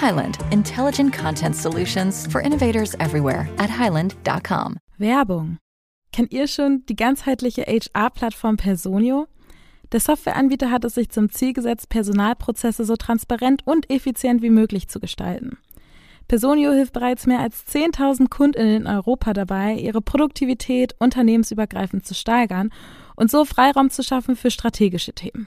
Highland, intelligent content solutions for innovators everywhere at highland.com. Werbung. Kennt ihr schon die ganzheitliche HR-Plattform Personio? Der Softwareanbieter hat es sich zum Ziel gesetzt, Personalprozesse so transparent und effizient wie möglich zu gestalten. Personio hilft bereits mehr als 10.000 Kundinnen in Europa dabei, ihre Produktivität unternehmensübergreifend zu steigern und so Freiraum zu schaffen für strategische Themen.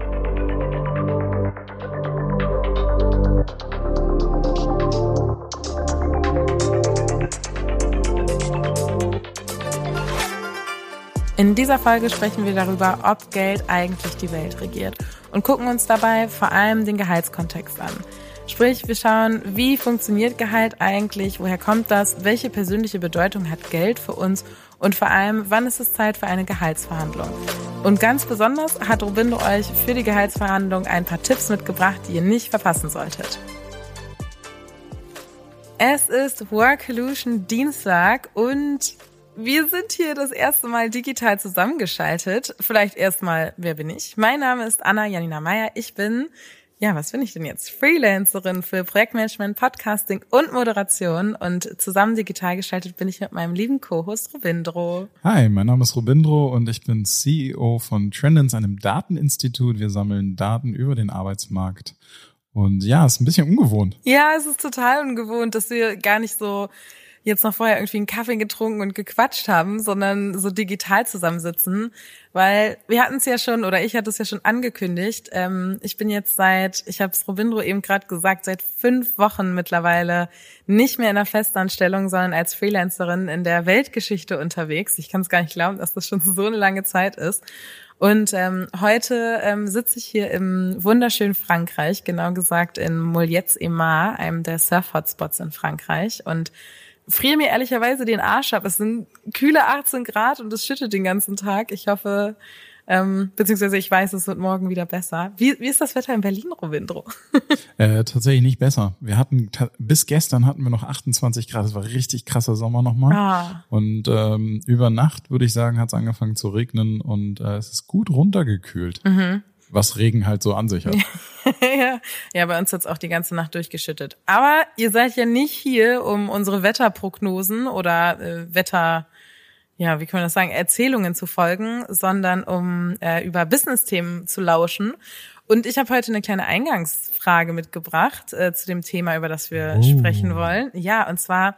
In dieser Folge sprechen wir darüber, ob Geld eigentlich die Welt regiert und gucken uns dabei vor allem den Gehaltskontext an. Sprich, wir schauen, wie funktioniert Gehalt eigentlich, woher kommt das, welche persönliche Bedeutung hat Geld für uns und vor allem, wann ist es Zeit für eine Gehaltsverhandlung. Und ganz besonders hat Robindo euch für die Gehaltsverhandlung ein paar Tipps mitgebracht, die ihr nicht verpassen solltet. Es ist Workolution Dienstag und wir sind hier das erste Mal digital zusammengeschaltet. Vielleicht erstmal, wer bin ich? Mein Name ist Anna Janina Meyer. Ich bin, ja, was bin ich denn jetzt? Freelancerin für Projektmanagement, Podcasting und Moderation. Und zusammen digital geschaltet bin ich mit meinem lieben Co-Host Robindro. Hi, mein Name ist Robindro und ich bin CEO von Trendens, einem Dateninstitut. Wir sammeln Daten über den Arbeitsmarkt. Und ja, ist ein bisschen ungewohnt. Ja, es ist total ungewohnt, dass wir gar nicht so jetzt noch vorher irgendwie einen Kaffee getrunken und gequatscht haben, sondern so digital zusammensitzen. Weil wir hatten es ja schon, oder ich hatte es ja schon angekündigt, ähm, ich bin jetzt seit, ich habe es Robindro eben gerade gesagt, seit fünf Wochen mittlerweile nicht mehr in einer Festanstellung, sondern als Freelancerin in der Weltgeschichte unterwegs. Ich kann es gar nicht glauben, dass das schon so eine lange Zeit ist. Und ähm, heute ähm, sitze ich hier im wunderschönen Frankreich, genau gesagt in Molletz-Emar, einem der Surf-Hotspots in Frankreich. Und friere mir ehrlicherweise den Arsch ab. Es sind kühle 18 Grad und es schüttet den ganzen Tag. Ich hoffe, ähm, beziehungsweise ich weiß, es wird morgen wieder besser. Wie, wie ist das Wetter in Berlin, Rovindro? äh, tatsächlich nicht besser. Wir hatten bis gestern hatten wir noch 28 Grad. Es war richtig krasser Sommer nochmal. Ah. Und ähm, über Nacht würde ich sagen, hat es angefangen zu regnen und äh, es ist gut runtergekühlt. Mhm was Regen halt so an sich hat. ja, ja, bei uns hat's auch die ganze Nacht durchgeschüttet. Aber ihr seid ja nicht hier, um unsere Wetterprognosen oder äh, Wetter, ja, wie kann man das sagen, Erzählungen zu folgen, sondern um äh, über Business-Themen zu lauschen. Und ich habe heute eine kleine Eingangsfrage mitgebracht äh, zu dem Thema, über das wir oh. sprechen wollen. Ja, und zwar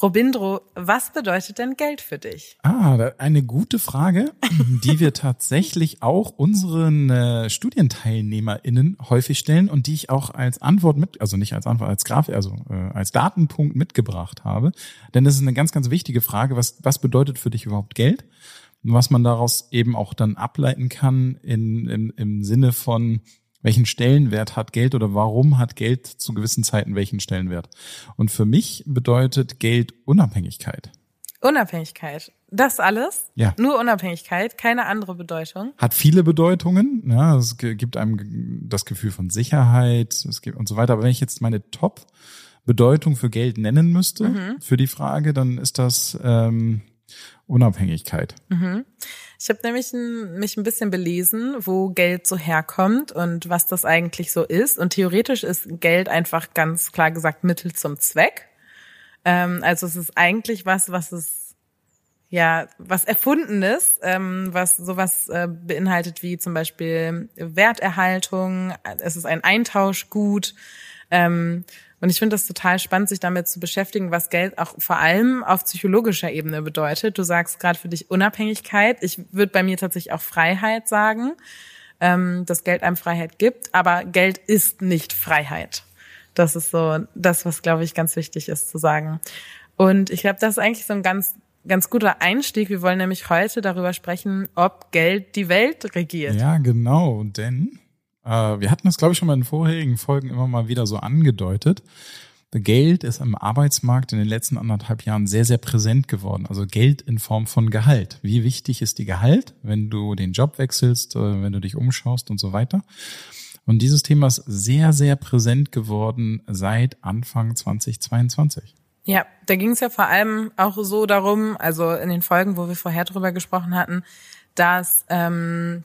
Robindro, was bedeutet denn Geld für dich? Ah, eine gute Frage, die wir tatsächlich auch unseren äh, StudienteilnehmerInnen häufig stellen und die ich auch als Antwort mit, also nicht als Antwort, als Grafik, also äh, als Datenpunkt mitgebracht habe. Denn das ist eine ganz, ganz wichtige Frage. Was, was bedeutet für dich überhaupt Geld? Und was man daraus eben auch dann ableiten kann in, im, im Sinne von, welchen Stellenwert hat Geld oder warum hat Geld zu gewissen Zeiten welchen Stellenwert? Und für mich bedeutet Geld Unabhängigkeit. Unabhängigkeit. Das alles? Ja. Nur Unabhängigkeit, keine andere Bedeutung. Hat viele Bedeutungen. Ja, es gibt einem das Gefühl von Sicherheit es gibt und so weiter. Aber wenn ich jetzt meine Top-Bedeutung für Geld nennen müsste, mhm. für die Frage, dann ist das ähm, Unabhängigkeit. Mhm. Ich habe nämlich ein, mich ein bisschen belesen, wo Geld so herkommt und was das eigentlich so ist. Und theoretisch ist Geld einfach ganz klar gesagt Mittel zum Zweck. Ähm, also es ist eigentlich was, was es ja, was Erfundenes, ähm, was sowas äh, beinhaltet wie zum Beispiel Werterhaltung. Es ist ein Eintauschgut. Ähm, und ich finde das total spannend, sich damit zu beschäftigen, was Geld auch vor allem auf psychologischer Ebene bedeutet. Du sagst gerade für dich Unabhängigkeit. Ich würde bei mir tatsächlich auch Freiheit sagen, ähm, dass Geld einem Freiheit gibt, aber Geld ist nicht Freiheit. Das ist so das, was, glaube ich, ganz wichtig ist zu sagen. Und ich glaube, das ist eigentlich so ein ganz ganz guter Einstieg. Wir wollen nämlich heute darüber sprechen, ob Geld die Welt regiert. Ja, genau, denn wir hatten das, glaube ich, schon mal in vorherigen Folgen immer mal wieder so angedeutet. Geld ist am Arbeitsmarkt in den letzten anderthalb Jahren sehr, sehr präsent geworden. Also Geld in Form von Gehalt. Wie wichtig ist die Gehalt, wenn du den Job wechselst, äh, wenn du dich umschaust und so weiter? Und dieses Thema ist sehr, sehr präsent geworden seit Anfang 2022. Ja, da ging es ja vor allem auch so darum, also in den Folgen, wo wir vorher drüber gesprochen hatten, dass ähm,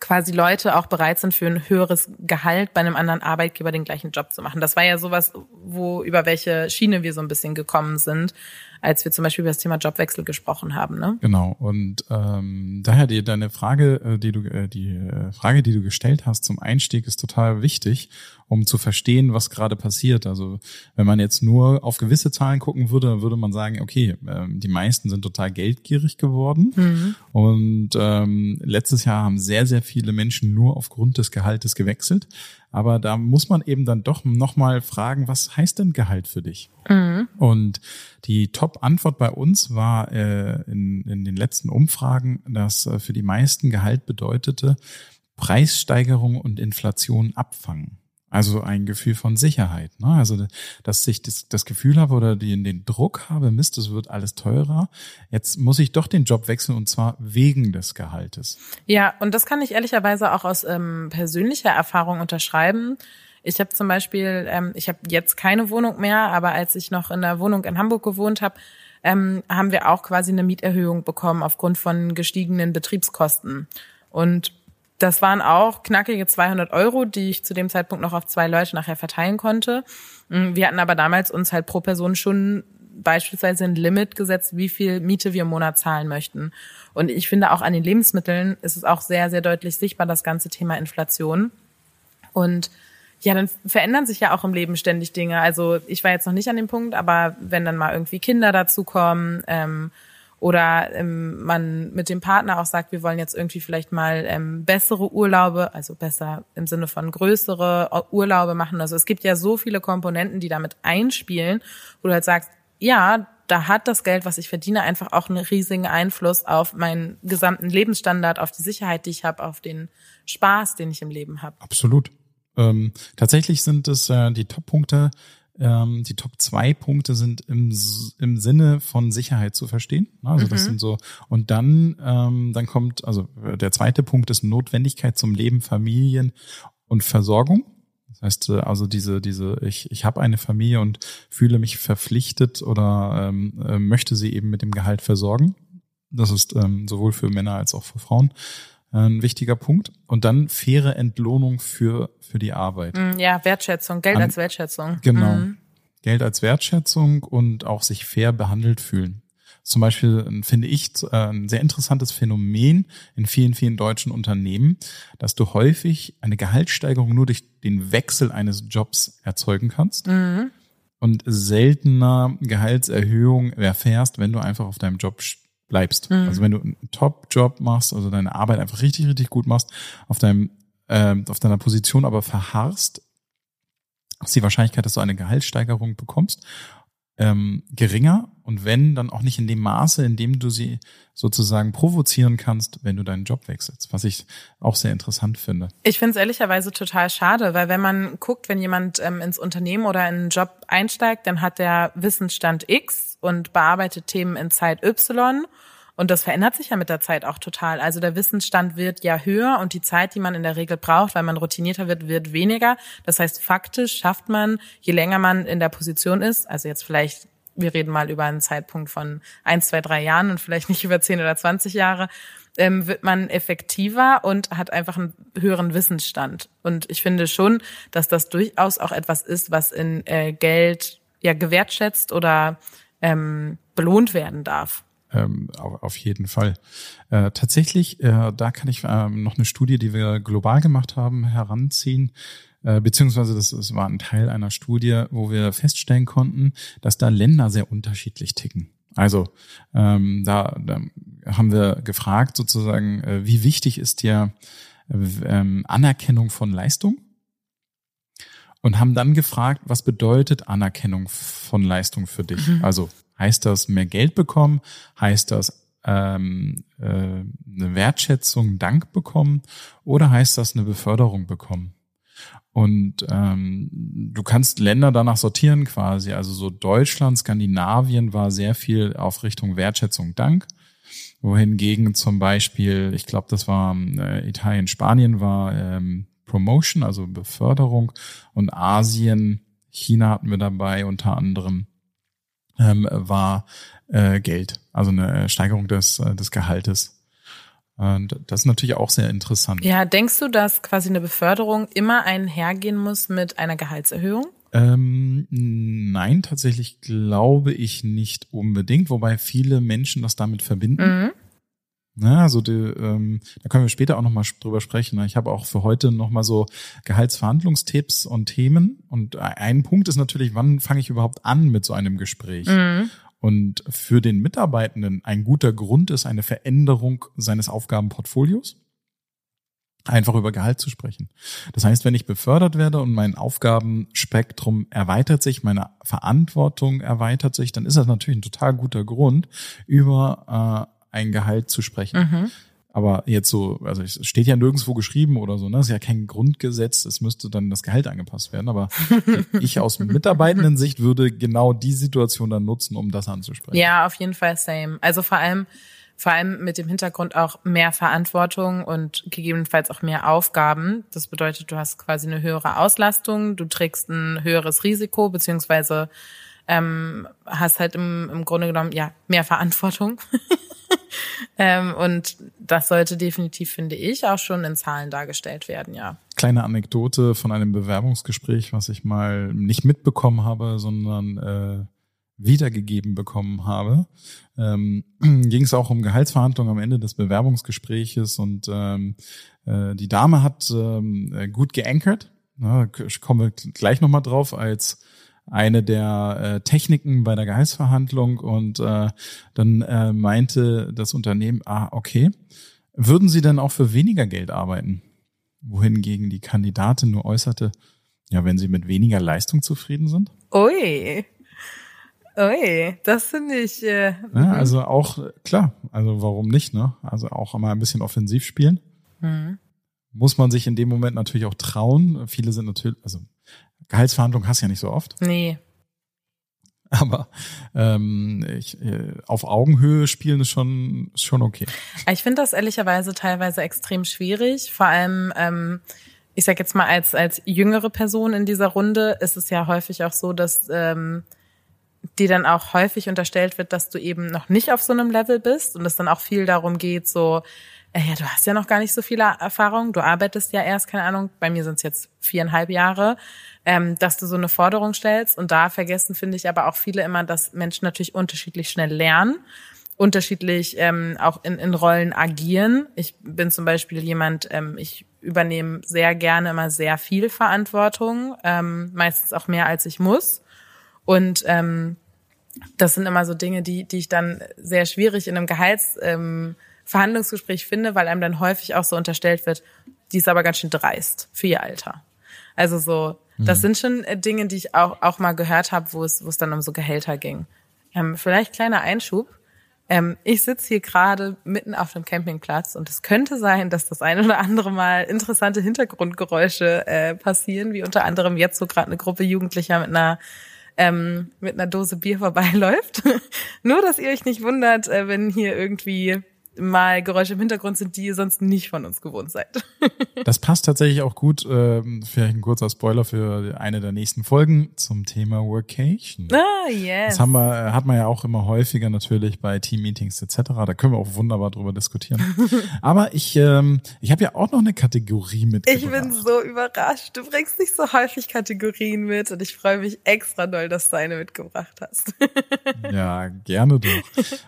quasi Leute auch bereit sind, für ein höheres Gehalt bei einem anderen Arbeitgeber den gleichen Job zu machen. Das war ja sowas, wo über welche Schiene wir so ein bisschen gekommen sind als wir zum Beispiel über das Thema Jobwechsel gesprochen haben. Ne? Genau. Und ähm, daher die, deine Frage, äh, die du, äh, die äh, Frage, die du gestellt hast zum Einstieg, ist total wichtig, um zu verstehen, was gerade passiert. Also wenn man jetzt nur auf gewisse Zahlen gucken würde, dann würde man sagen, okay, ähm, die meisten sind total geldgierig geworden. Mhm. Und ähm, letztes Jahr haben sehr, sehr viele Menschen nur aufgrund des Gehaltes gewechselt. Aber da muss man eben dann doch nochmal fragen, was heißt denn Gehalt für dich? Mhm. Und die Top-Antwort bei uns war äh, in, in den letzten Umfragen, dass äh, für die meisten Gehalt bedeutete, Preissteigerung und Inflation abfangen. Also ein Gefühl von Sicherheit. Ne? Also, dass ich das, das Gefühl habe oder den, den Druck habe, Mist, es wird alles teurer. Jetzt muss ich doch den Job wechseln und zwar wegen des Gehaltes. Ja, und das kann ich ehrlicherweise auch aus ähm, persönlicher Erfahrung unterschreiben. Ich habe zum Beispiel, ähm, ich habe jetzt keine Wohnung mehr, aber als ich noch in der Wohnung in Hamburg gewohnt habe, ähm, haben wir auch quasi eine Mieterhöhung bekommen aufgrund von gestiegenen Betriebskosten. Und das waren auch knackige 200 Euro, die ich zu dem Zeitpunkt noch auf zwei Leute nachher verteilen konnte. Mm, wir hatten aber damals uns halt pro Person schon beispielsweise ein Limit gesetzt, wie viel Miete wir im Monat zahlen möchten. Und ich finde auch an den Lebensmitteln ist es auch sehr, sehr deutlich sichtbar, das ganze Thema Inflation. Und ja, dann verändern sich ja auch im Leben ständig Dinge. Also ich war jetzt noch nicht an dem Punkt, aber wenn dann mal irgendwie Kinder dazukommen, ähm, oder ähm, man mit dem Partner auch sagt, wir wollen jetzt irgendwie vielleicht mal ähm, bessere Urlaube, also besser im Sinne von größere Urlaube machen. Also es gibt ja so viele Komponenten, die damit einspielen, wo du halt sagst, ja, da hat das Geld, was ich verdiene, einfach auch einen riesigen Einfluss auf meinen gesamten Lebensstandard, auf die Sicherheit, die ich habe, auf den Spaß, den ich im Leben habe. Absolut. Ähm, tatsächlich sind es äh, die Top-Punkte, ähm, die Top zwei Punkte sind im, im Sinne von Sicherheit zu verstehen. Also das mhm. sind so, und dann, ähm, dann kommt, also der zweite Punkt ist Notwendigkeit zum Leben, Familien und Versorgung. Das heißt, äh, also diese, diese, ich, ich habe eine Familie und fühle mich verpflichtet oder ähm, äh, möchte sie eben mit dem Gehalt versorgen. Das ist ähm, sowohl für Männer als auch für Frauen ein wichtiger Punkt. Und dann faire Entlohnung für, für die Arbeit. Mm, ja, Wertschätzung, Geld An, als Wertschätzung. Genau. Mhm. Geld als Wertschätzung und auch sich fair behandelt fühlen. Zum Beispiel finde ich äh, ein sehr interessantes Phänomen in vielen, vielen deutschen Unternehmen, dass du häufig eine Gehaltssteigerung nur durch den Wechsel eines Jobs erzeugen kannst. Mhm. und seltener Gehaltserhöhung erfährst, wenn du einfach auf deinem Job bleibst. Mhm. Also wenn du einen Top-Job machst, also deine Arbeit einfach richtig, richtig gut machst, auf deinem, äh, auf deiner Position aber verharrst, ist die Wahrscheinlichkeit, dass du eine Gehaltssteigerung bekommst ähm, geringer und wenn, dann auch nicht in dem Maße, in dem du sie sozusagen provozieren kannst, wenn du deinen Job wechselst, was ich auch sehr interessant finde. Ich finde es ehrlicherweise total schade, weil wenn man guckt, wenn jemand ähm, ins Unternehmen oder in einen Job einsteigt, dann hat der Wissensstand X und bearbeitet Themen in Zeit Y und das verändert sich ja mit der Zeit auch total. Also der Wissensstand wird ja höher und die Zeit, die man in der Regel braucht, weil man routinierter wird, wird weniger. Das heißt, faktisch schafft man, je länger man in der Position ist, also jetzt vielleicht, wir reden mal über einen Zeitpunkt von eins, zwei, drei Jahren und vielleicht nicht über zehn oder zwanzig Jahre, ähm, wird man effektiver und hat einfach einen höheren Wissensstand. Und ich finde schon, dass das durchaus auch etwas ist, was in äh, Geld ja gewertschätzt oder ähm, belohnt werden darf. Ähm, auf jeden Fall. Äh, tatsächlich, äh, da kann ich äh, noch eine Studie, die wir global gemacht haben, heranziehen. Äh, beziehungsweise das, das war ein Teil einer Studie, wo wir feststellen konnten, dass da Länder sehr unterschiedlich ticken. Also ähm, da, da haben wir gefragt sozusagen, äh, wie wichtig ist dir ähm, Anerkennung von Leistung? Und haben dann gefragt, was bedeutet Anerkennung von Leistung für dich? Mhm. Also Heißt das mehr Geld bekommen? Heißt das ähm, äh, eine Wertschätzung, Dank bekommen? Oder heißt das eine Beförderung bekommen? Und ähm, du kannst Länder danach sortieren quasi. Also so Deutschland, Skandinavien war sehr viel auf Richtung Wertschätzung, Dank. Wohingegen zum Beispiel, ich glaube, das war äh, Italien, Spanien war ähm, Promotion, also Beförderung. Und Asien, China hatten wir dabei unter anderem ähm, war äh, Geld, also eine Steigerung des, äh, des Gehaltes. Und das ist natürlich auch sehr interessant. Ja, denkst du, dass quasi eine Beförderung immer einhergehen muss mit einer Gehaltserhöhung? Ähm, nein, tatsächlich glaube ich nicht unbedingt, wobei viele Menschen das damit verbinden. Mhm. Na, also die, ähm, da können wir später auch nochmal drüber sprechen. Ich habe auch für heute nochmal so Gehaltsverhandlungstipps und Themen. Und ein Punkt ist natürlich, wann fange ich überhaupt an mit so einem Gespräch? Mhm. Und für den Mitarbeitenden ein guter Grund ist eine Veränderung seines Aufgabenportfolios einfach über Gehalt zu sprechen. Das heißt, wenn ich befördert werde und mein Aufgabenspektrum erweitert sich, meine Verantwortung erweitert sich, dann ist das natürlich ein total guter Grund, über äh, ein Gehalt zu sprechen. Mhm. Aber jetzt so, also es steht ja nirgendwo geschrieben oder so, ne? Das ist ja kein Grundgesetz, es müsste dann das Gehalt angepasst werden. Aber ich aus mitarbeitenden Sicht würde genau die Situation dann nutzen, um das anzusprechen. Ja, auf jeden Fall same. Also vor allem, vor allem mit dem Hintergrund auch mehr Verantwortung und gegebenenfalls auch mehr Aufgaben. Das bedeutet, du hast quasi eine höhere Auslastung, du trägst ein höheres Risiko, beziehungsweise ähm, hast halt im, im Grunde genommen ja mehr Verantwortung. ähm, und das sollte definitiv, finde ich, auch schon in Zahlen dargestellt werden, ja. Kleine Anekdote von einem Bewerbungsgespräch, was ich mal nicht mitbekommen habe, sondern äh, wiedergegeben bekommen habe. Ähm, ging es auch um Gehaltsverhandlungen am Ende des Bewerbungsgespräches und ähm, äh, die Dame hat ähm, gut geankert. Na, ich komme gleich nochmal drauf als eine der äh, Techniken bei der Gehaltsverhandlung und äh, dann äh, meinte das Unternehmen, ah, okay, würden Sie denn auch für weniger Geld arbeiten? Wohingegen die Kandidatin nur äußerte, ja, wenn Sie mit weniger Leistung zufrieden sind. Ui. Ui, das finde ich. Äh, ja, mhm. also auch, klar, also warum nicht, ne? Also auch mal ein bisschen offensiv spielen. Mhm. Muss man sich in dem Moment natürlich auch trauen. Viele sind natürlich, also Gehaltsverhandlungen hast du ja nicht so oft. Nee. Aber ähm, ich, äh, auf Augenhöhe spielen ist schon, ist schon okay. Ich finde das ehrlicherweise teilweise extrem schwierig. Vor allem, ähm, ich sag jetzt mal, als, als jüngere Person in dieser Runde ist es ja häufig auch so, dass ähm, dir dann auch häufig unterstellt wird, dass du eben noch nicht auf so einem Level bist und es dann auch viel darum geht, so, äh, ja, du hast ja noch gar nicht so viele Erfahrung, du arbeitest ja erst, keine Ahnung, bei mir sind es jetzt viereinhalb Jahre ähm, dass du so eine Forderung stellst. Und da vergessen, finde ich, aber auch viele immer, dass Menschen natürlich unterschiedlich schnell lernen unterschiedlich ähm, auch in, in Rollen agieren. Ich bin zum Beispiel jemand, ähm, ich übernehme sehr gerne immer sehr viel Verantwortung, ähm, meistens auch mehr als ich muss. Und ähm, das sind immer so Dinge, die, die ich dann sehr schwierig in einem Gehaltsverhandlungsgespräch ähm, finde, weil einem dann häufig auch so unterstellt wird, die ist aber ganz schön dreist für ihr Alter. Also so, das mhm. sind schon äh, Dinge, die ich auch, auch mal gehört habe, wo es, wo es dann um so Gehälter ging. Ähm, vielleicht kleiner Einschub. Ähm, ich sitze hier gerade mitten auf dem Campingplatz und es könnte sein, dass das ein oder andere Mal interessante Hintergrundgeräusche äh, passieren, wie unter anderem jetzt so gerade eine Gruppe Jugendlicher mit einer ähm, mit einer Dose Bier vorbeiläuft. Nur, dass ihr euch nicht wundert, äh, wenn hier irgendwie mal Geräusche im Hintergrund sind, die ihr sonst nicht von uns gewohnt seid. das passt tatsächlich auch gut. Ähm, vielleicht ein kurzer Spoiler für eine der nächsten Folgen zum Thema Workation. Ah, yes. Das haben wir, hat man ja auch immer häufiger natürlich bei Team-Meetings etc. Da können wir auch wunderbar drüber diskutieren. Aber ich, ähm, ich habe ja auch noch eine Kategorie mitgebracht. Ich bin so überrascht. Du bringst nicht so häufig Kategorien mit und ich freue mich extra doll, dass du eine mitgebracht hast. ja, gerne doch.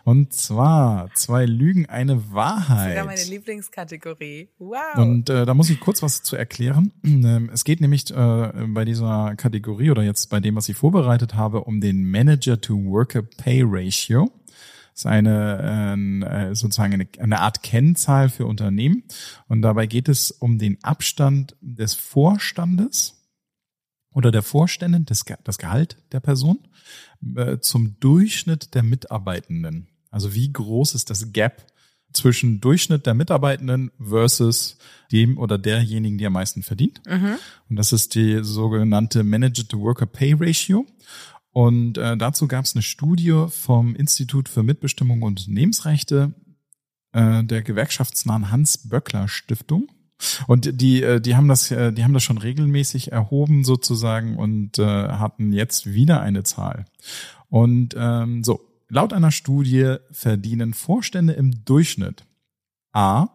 Und zwar zwei Lügen, eine Wahrheit. Sogar meine Lieblingskategorie. Wow. Und äh, da muss ich kurz was zu erklären. Ähm, es geht nämlich äh, bei dieser Kategorie oder jetzt bei dem, was ich vorbereitet habe, um den Manager-to-Worker-Pay-Ratio. Das ist eine äh, sozusagen eine, eine Art Kennzahl für Unternehmen. Und dabei geht es um den Abstand des Vorstandes oder der Vorstände, das, das Gehalt der Person, äh, zum Durchschnitt der Mitarbeitenden. Also wie groß ist das Gap zwischen Durchschnitt der Mitarbeitenden versus dem oder derjenigen, die am meisten verdient. Mhm. Und das ist die sogenannte Manager-to-Worker-Pay-Ratio. Und äh, dazu gab es eine Studie vom Institut für Mitbestimmung und Unternehmensrechte äh, der gewerkschaftsnahen Hans-Böckler-Stiftung. Und die, äh, die haben das, äh, die haben das schon regelmäßig erhoben sozusagen und äh, hatten jetzt wieder eine Zahl. Und ähm, so, Laut einer Studie verdienen Vorstände im Durchschnitt A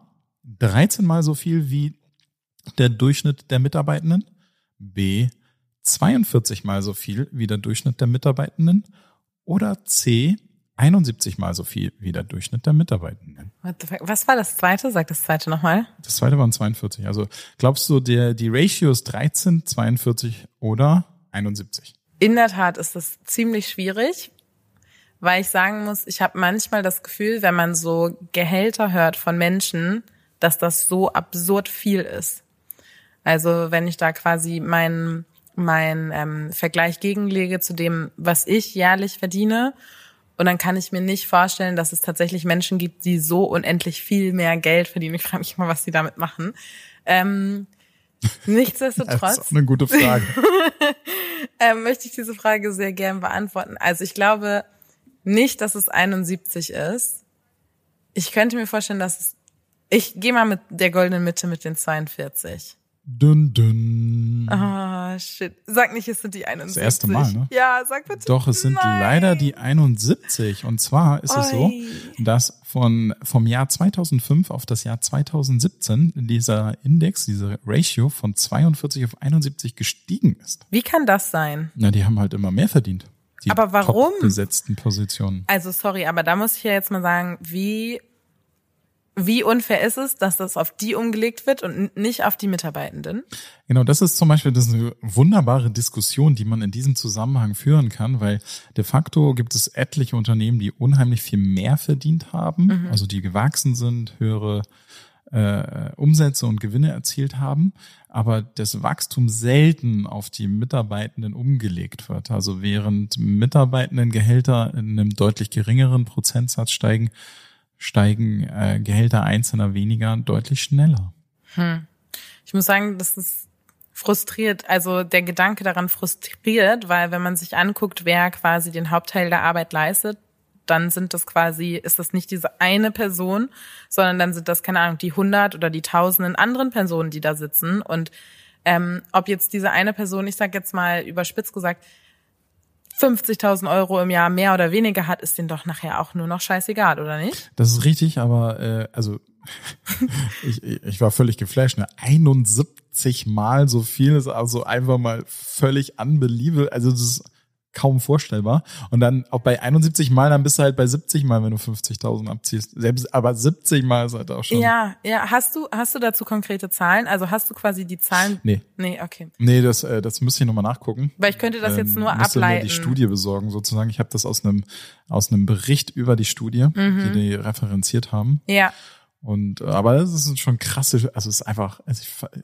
13 mal so viel wie der Durchschnitt der Mitarbeitenden, B 42 mal so viel wie der Durchschnitt der Mitarbeitenden oder C 71 mal so viel wie der Durchschnitt der Mitarbeitenden. Was war das zweite? Sag das zweite nochmal. Das zweite waren 42. Also glaubst du, der, die Ratio ist 13, 42 oder 71? In der Tat ist das ziemlich schwierig, weil ich sagen muss, ich habe manchmal das Gefühl, wenn man so Gehälter hört von Menschen, dass das so absurd viel ist. Also wenn ich da quasi meinen mein, ähm, Vergleich gegenlege zu dem, was ich jährlich verdiene, und dann kann ich mir nicht vorstellen, dass es tatsächlich Menschen gibt, die so unendlich viel mehr Geld verdienen. Ich frage mich mal, was sie damit machen. Ähm, nichtsdestotrotz. das ist eine gute Frage. ähm, möchte ich diese Frage sehr gern beantworten. Also ich glaube, nicht, dass es 71 ist. Ich könnte mir vorstellen, dass es. Ich gehe mal mit der goldenen Mitte mit den 42. Dünn, dünn. Ah, oh, shit. Sag nicht, es sind die 71. Das erste Mal, ne? Ja, sag bitte. Doch, es sind Nein. leider die 71. Und zwar ist Oi. es so, dass von, vom Jahr 2005 auf das Jahr 2017 dieser Index, diese Ratio von 42 auf 71 gestiegen ist. Wie kann das sein? Na, die haben halt immer mehr verdient die aber warum? besetzten Positionen. Also sorry, aber da muss ich ja jetzt mal sagen, wie wie unfair ist es, dass das auf die umgelegt wird und nicht auf die Mitarbeitenden? Genau, das ist zum Beispiel das ist eine wunderbare Diskussion, die man in diesem Zusammenhang führen kann, weil de facto gibt es etliche Unternehmen, die unheimlich viel mehr verdient haben, mhm. also die gewachsen sind, höhere äh, Umsätze und Gewinne erzielt haben, aber das Wachstum selten auf die Mitarbeitenden umgelegt wird. Also während Mitarbeitendengehälter in einem deutlich geringeren Prozentsatz steigen, steigen äh, Gehälter einzelner weniger deutlich schneller. Hm. Ich muss sagen, das ist frustriert, also der Gedanke daran frustriert, weil wenn man sich anguckt, wer quasi den Hauptteil der Arbeit leistet, dann sind das quasi, ist das nicht diese eine Person, sondern dann sind das, keine Ahnung, die hundert oder die tausenden anderen Personen, die da sitzen. Und ähm, ob jetzt diese eine Person, ich sag jetzt mal überspitzt gesagt, 50.000 Euro im Jahr mehr oder weniger hat, ist denen doch nachher auch nur noch scheißegal, oder nicht? Das ist richtig, aber äh, also ich, ich war völlig geflasht. Ne? 71 Mal so viel ist also einfach mal völlig unbelievable. Also das ist kaum vorstellbar. Und dann auch bei 71 Mal, dann bist du halt bei 70 Mal, wenn du 50.000 abziehst. Selbst, aber 70 Mal ist halt auch schon. Ja, ja. Hast du, hast du dazu konkrete Zahlen? Also hast du quasi die Zahlen? Nee. Nee, okay. Nee, das, äh, das müsste ich nochmal nachgucken. Weil ich könnte das jetzt Ähm, nur müsste ableiten. Mir die Studie besorgen sozusagen. Ich habe das aus einem, aus einem Bericht über die Studie, Mhm. die die referenziert haben. Ja. Und, äh, aber das ist schon krasse, also es ist einfach, also ich,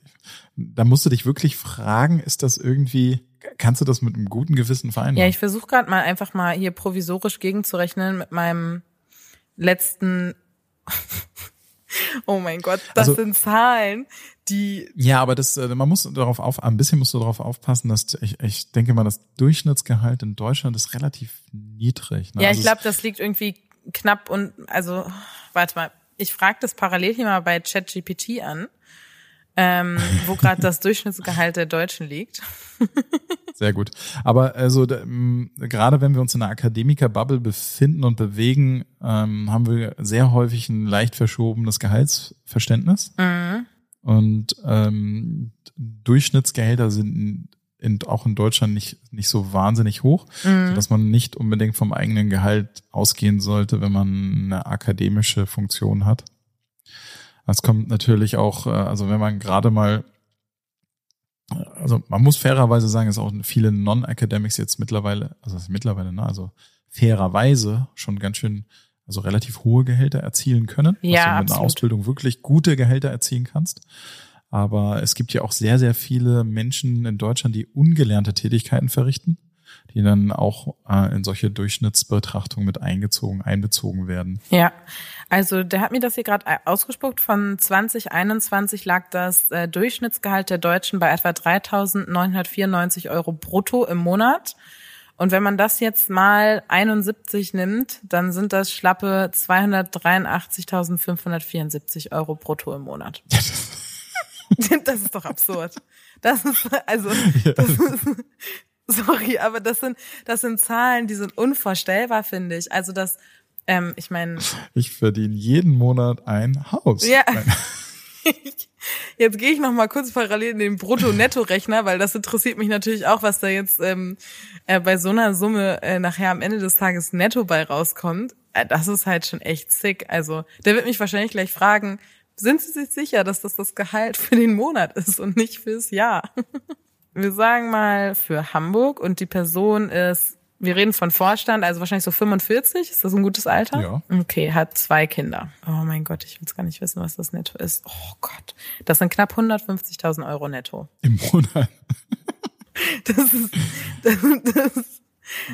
da musst du dich wirklich fragen, ist das irgendwie, kannst du das mit einem guten Gewissen vereinbaren? Ja, ich versuche gerade mal einfach mal hier provisorisch gegenzurechnen mit meinem letzten. oh mein Gott, das Also- sind Zahlen, die. Ja, aber das, äh, man muss darauf auf, ein bisschen musst du darauf aufpassen, dass ich, ich denke mal, das Durchschnittsgehalt in Deutschland ist relativ niedrig. Ne? Ja, Also ich glaube, das liegt irgendwie knapp und also warte mal, ich frage das parallel hier mal bei ChatGPT an, ähm, wo gerade das Durchschnittsgehalt der Deutschen liegt. Sehr gut. Aber also gerade wenn wir uns in einer Akademiker-Bubble befinden und bewegen, ähm, haben wir sehr häufig ein leicht verschobenes Gehaltsverständnis. Mhm. Und ähm, Durchschnittsgehälter sind in, auch in Deutschland nicht, nicht so wahnsinnig hoch, Mhm. sodass man nicht unbedingt vom eigenen Gehalt ausgehen sollte, wenn man eine akademische Funktion hat. Es kommt natürlich auch, äh, also wenn man gerade mal, also man muss fairerweise sagen, dass auch viele Non-Academics jetzt mittlerweile, also das ist mittlerweile, ne, also fairerweise schon ganz schön, also relativ hohe Gehälter erzielen können, Ja, dass du mit einer absolut. Ausbildung wirklich gute Gehälter erzielen kannst. Aber es gibt ja auch sehr, sehr viele Menschen in Deutschland, die ungelernte Tätigkeiten verrichten, die dann auch äh, in solche Durchschnittsbetrachtungen mit eingezogen, einbezogen werden. Ja, also der hat mir das hier gerade ausgespuckt. Von 2021 lag das äh, Durchschnittsgehalt der Deutschen bei etwa 3.994 Euro brutto im Monat. Und wenn man das jetzt mal 71 nimmt, dann sind das schlappe 283.574 Euro brutto im Monat. das ist doch absurd. Das ist also das ist, sorry, aber das sind das sind Zahlen, die sind unvorstellbar, finde ich. Also das ähm, ich meine, Ich verdiene jeden Monat ein Haus. Ja. Jetzt gehe ich noch mal kurz parallel in den Brutto-Netto-Rechner, weil das interessiert mich natürlich auch, was da jetzt ähm, äh, bei so einer Summe äh, nachher am Ende des Tages netto bei rauskommt. Äh, das ist halt schon echt sick. Also der wird mich wahrscheinlich gleich fragen, sind Sie sich sicher, dass das das Gehalt für den Monat ist und nicht fürs Jahr? Wir sagen mal für Hamburg und die Person ist, wir reden von Vorstand, also wahrscheinlich so 45, ist das ein gutes Alter? Ja. Okay, hat zwei Kinder. Oh mein Gott, ich will es gar nicht wissen, was das netto ist. Oh Gott, das sind knapp 150.000 Euro netto. Im Monat. Das ist, das, das,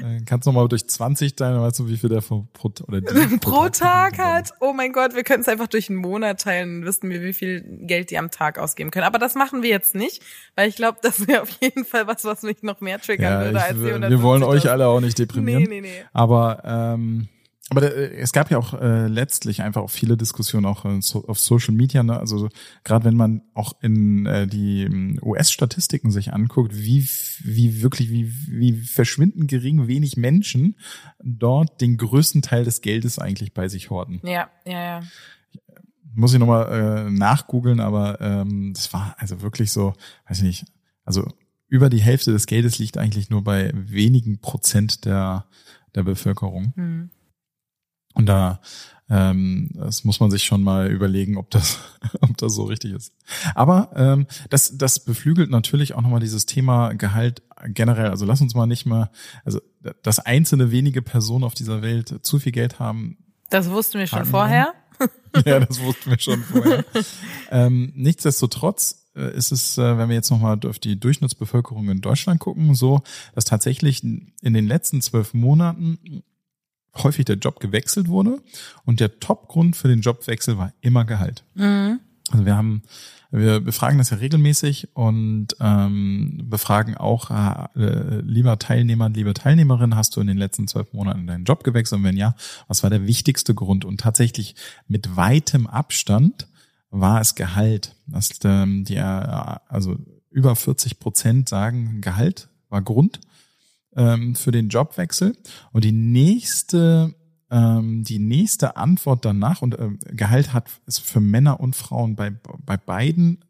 Äh, Kannst du noch mal durch 20 teilen, weißt du, wie viel der pro, pro, oder die pro Tag hat. Oh mein Gott, wir können es einfach durch einen Monat teilen, dann wissen wir, wie viel Geld die am Tag ausgeben können. Aber das machen wir jetzt nicht, weil ich glaube, das wäre auf jeden Fall was, was mich noch mehr triggern Ja, würde als die wir wollen 150.000. euch alle auch nicht deprimieren. Nee, nee, nee. Aber ähm, aber äh, es gab ja auch äh, letztlich einfach auch viele Diskussionen auch äh, so, auf Social Media. Ne? Also so, gerade wenn man auch in äh, die ähm, US-Statistiken sich anguckt, wie wie wirklich wie wie verschwindend gering wenig Menschen dort den größten Teil des Geldes eigentlich bei sich horten. Ja, ja, ja. Muss ich nochmal äh, nachgoogeln, aber ähm, das war also wirklich so, weiß ich nicht, also über die Hälfte des Geldes liegt eigentlich nur bei wenigen Prozent der der Bevölkerung. Hm. Und da ähm, das muss man sich schon mal überlegen, ob das, ob das so richtig ist. Aber ähm, das, das beflügelt natürlich auch nochmal dieses Thema Gehalt generell. Also lass uns mal nicht mal, also dass einzelne wenige Personen auf dieser Welt zu viel Geld haben, Das wussten wir schon vorher. ja, das wussten wir schon vorher. ähm, nichtsdestotrotz äh, ist es, äh, wenn wir jetzt nochmal auf die Durchschnittsbevölkerung in Deutschland gucken, so, dass tatsächlich in den letzten zwölf Monaten häufig der Job gewechselt wurde und der Topgrund für den Jobwechsel war immer Gehalt. Mhm. Also wir haben, wir befragen das ja regelmäßig und ähm, befragen auch, äh, lieber Teilnehmer, liebe Teilnehmerin, hast du in den letzten zwölf Monaten deinen Job gewechselt? Und wenn ja, was war der wichtigste Grund? Und tatsächlich mit weitem Abstand war es Gehalt. Das, ähm, die, äh, also über 40 Prozent sagen, Gehalt war Grund ähm, für den Jobwechsel. Und die nächste ähm, die nächste Antwort danach und ähm, Gehalt hat ist für Männer und Frauen bei bei beiden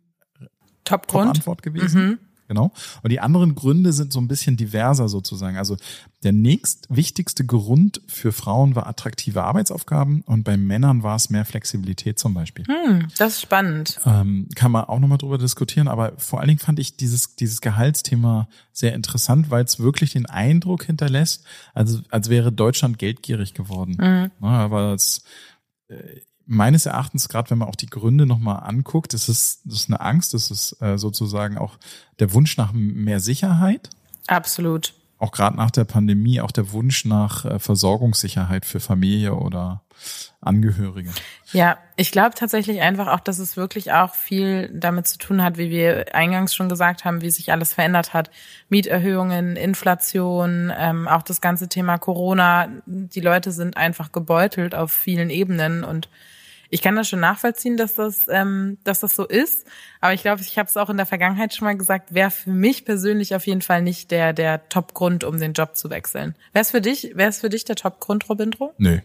Top-Grund. Top-Antwort gewesen. Mhm. Genau. Und die anderen Gründe sind so ein bisschen diverser sozusagen. Also der nächstwichtigste Grund für Frauen war attraktive Arbeitsaufgaben und bei Männern war es mehr Flexibilität zum Beispiel. Hm, das ist spannend. Ähm, kann man auch nochmal drüber diskutieren, aber vor allen Dingen fand ich dieses, dieses Gehaltsthema sehr interessant, weil es wirklich den Eindruck hinterlässt, also als wäre Deutschland geldgierig geworden. Mhm. Ja, aber es, äh, meines Erachtens, gerade wenn man auch die Gründe nochmal anguckt, das ist, das ist eine Angst, das ist äh, sozusagen auch der Wunsch nach mehr Sicherheit. Absolut. Auch gerade nach der Pandemie, auch der Wunsch nach äh, Versorgungssicherheit für Familie oder Angehörige. Ja, ich glaube tatsächlich einfach auch, dass es wirklich auch viel damit zu tun hat, wie wir eingangs schon gesagt haben, wie sich alles verändert hat. Mieterhöhungen, Inflation, ähm, auch das ganze Thema Corona. Die Leute sind einfach gebeutelt auf vielen Ebenen und ich kann das schon nachvollziehen, dass das, ähm, dass das so ist. Aber ich glaube, ich habe es auch in der Vergangenheit schon mal gesagt, wäre für mich persönlich auf jeden Fall nicht der, der Top-Grund, um den Job zu wechseln. Wäre es für dich, wäre es für dich der Top-Grund, Robindro? Nö.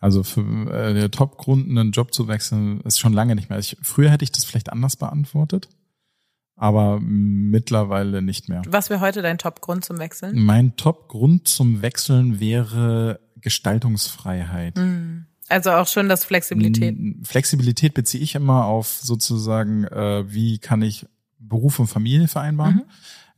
Also für äh, der Top-Grund, einen Job zu wechseln, ist schon lange nicht mehr. Ich, früher hätte ich das vielleicht anders beantwortet, aber mittlerweile nicht mehr. Was wäre heute dein Top-Grund zum Wechseln? Mein Top-Grund zum Wechseln wäre Gestaltungsfreiheit. Mhm. Also auch schon das Flexibilität. Flexibilität beziehe ich immer auf sozusagen, äh, wie kann ich Beruf und Familie vereinbaren.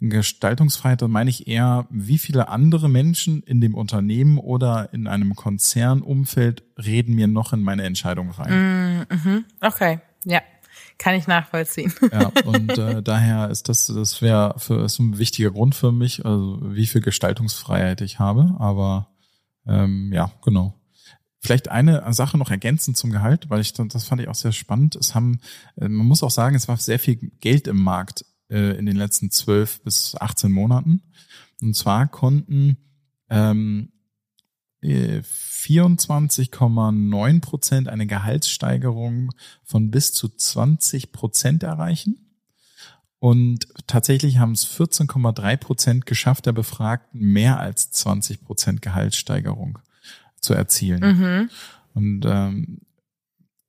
Mhm. Gestaltungsfreiheit, da meine ich eher, wie viele andere Menschen in dem Unternehmen oder in einem Konzernumfeld reden mir noch in meine Entscheidung rein. Mhm. Okay, ja. Kann ich nachvollziehen. Ja, und äh, daher ist das, das wäre für ist ein wichtiger Grund für mich, also wie viel Gestaltungsfreiheit ich habe. Aber ähm, ja, genau. Vielleicht eine Sache noch ergänzend zum Gehalt, weil ich das fand ich auch sehr spannend. Es haben, äh, man muss auch sagen, es war sehr viel Geld im Markt äh, in den letzten zwölf bis 18 Monaten. Und zwar konnten ähm, 24,9 äh, Prozent eine Gehaltssteigerung von bis zu 20 Prozent erreichen. Und tatsächlich haben es 14,3 Prozent geschafft der Befragten mehr als 20 Prozent Gehaltssteigerung zu erzielen. Mhm. Und ähm,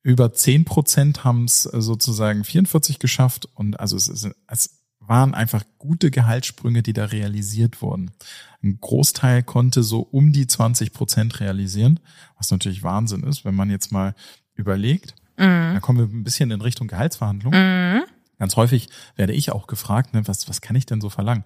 über zehn Prozent haben es sozusagen 44 geschafft und also es, es waren einfach gute Gehaltssprünge, die da realisiert wurden. Ein Großteil konnte so um die 20 Prozent realisieren, was natürlich Wahnsinn ist, wenn man jetzt mal überlegt. Mhm. Da kommen wir ein bisschen in Richtung Gehaltsverhandlung. Mhm. Ganz häufig werde ich auch gefragt, ne, was, was kann ich denn so verlangen?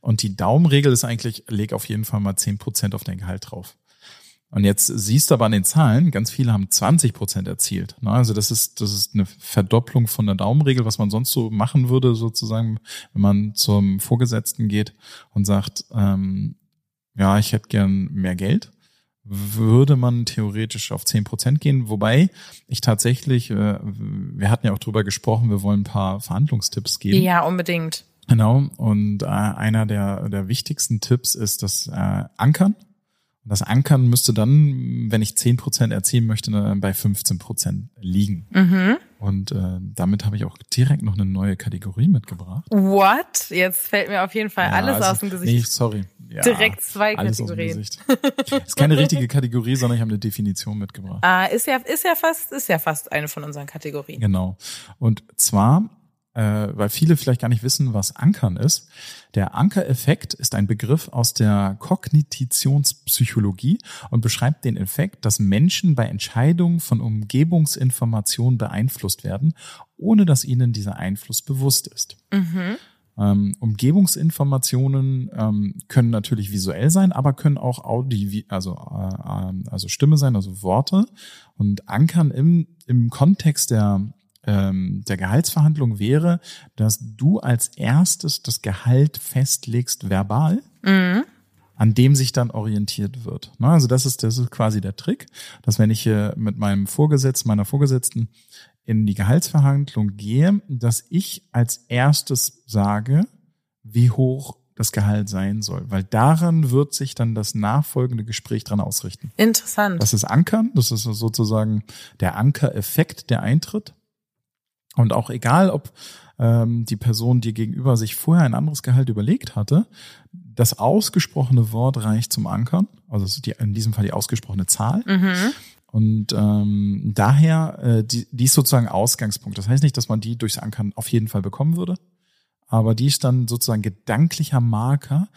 Und die Daumenregel ist eigentlich, leg auf jeden Fall mal zehn Prozent auf dein Gehalt drauf. Und jetzt siehst du aber an den Zahlen, ganz viele haben 20 Prozent erzielt. Also das ist, das ist eine Verdopplung von der Daumenregel, was man sonst so machen würde, sozusagen, wenn man zum Vorgesetzten geht und sagt, ähm, ja, ich hätte gern mehr Geld, würde man theoretisch auf zehn Prozent gehen. Wobei ich tatsächlich, äh, wir hatten ja auch drüber gesprochen, wir wollen ein paar Verhandlungstipps geben. Ja, unbedingt. Genau. Und äh, einer der, der wichtigsten Tipps ist das äh, Ankern. Und das Ankern müsste dann, wenn ich zehn Prozent erzielen möchte, bei 15 Prozent liegen. Mhm. Und äh, damit habe ich auch direkt noch eine neue Kategorie mitgebracht. What? Jetzt fällt mir auf jeden Fall ja, alles also, aus dem Gesicht. Nee, sorry. Ja, direkt zwei Kategorien. ist keine richtige Kategorie, sondern ich habe eine Definition mitgebracht. Ah, ist ja, ist ja fast, ist ja fast eine von unseren Kategorien. Genau. Und zwar äh, weil viele vielleicht gar nicht wissen, was Ankern ist. Der Ankereffekt ist ein Begriff aus der Kognititionspsychologie und beschreibt den Effekt, dass Menschen bei Entscheidungen von Umgebungsinformationen beeinflusst werden, ohne dass ihnen dieser Einfluss bewusst ist. Mhm. Ähm, Umgebungsinformationen ähm, können natürlich visuell sein, aber können auch Audi, also, äh, ähm, also Stimme sein, also Worte. Und Ankern im, im Kontext der, ähm, der Gehaltsverhandlung wäre, dass du als erstes das Gehalt festlegst verbal. Mhm an dem sich dann orientiert wird. Also das ist, das ist quasi der Trick, dass wenn ich mit meinem Vorgesetzten, meiner Vorgesetzten in die Gehaltsverhandlung gehe, dass ich als erstes sage, wie hoch das Gehalt sein soll, weil daran wird sich dann das nachfolgende Gespräch dran ausrichten. Interessant. Das ist Ankern, das ist sozusagen der Ankereffekt, der eintritt. Und auch egal, ob ähm, die Person dir gegenüber sich vorher ein anderes Gehalt überlegt hatte, das ausgesprochene Wort reicht zum Ankern, also die, in diesem Fall die ausgesprochene Zahl. Mhm. Und ähm, daher, äh, die, die ist sozusagen Ausgangspunkt. Das heißt nicht, dass man die durchs Ankern auf jeden Fall bekommen würde, aber die ist dann sozusagen gedanklicher Marker,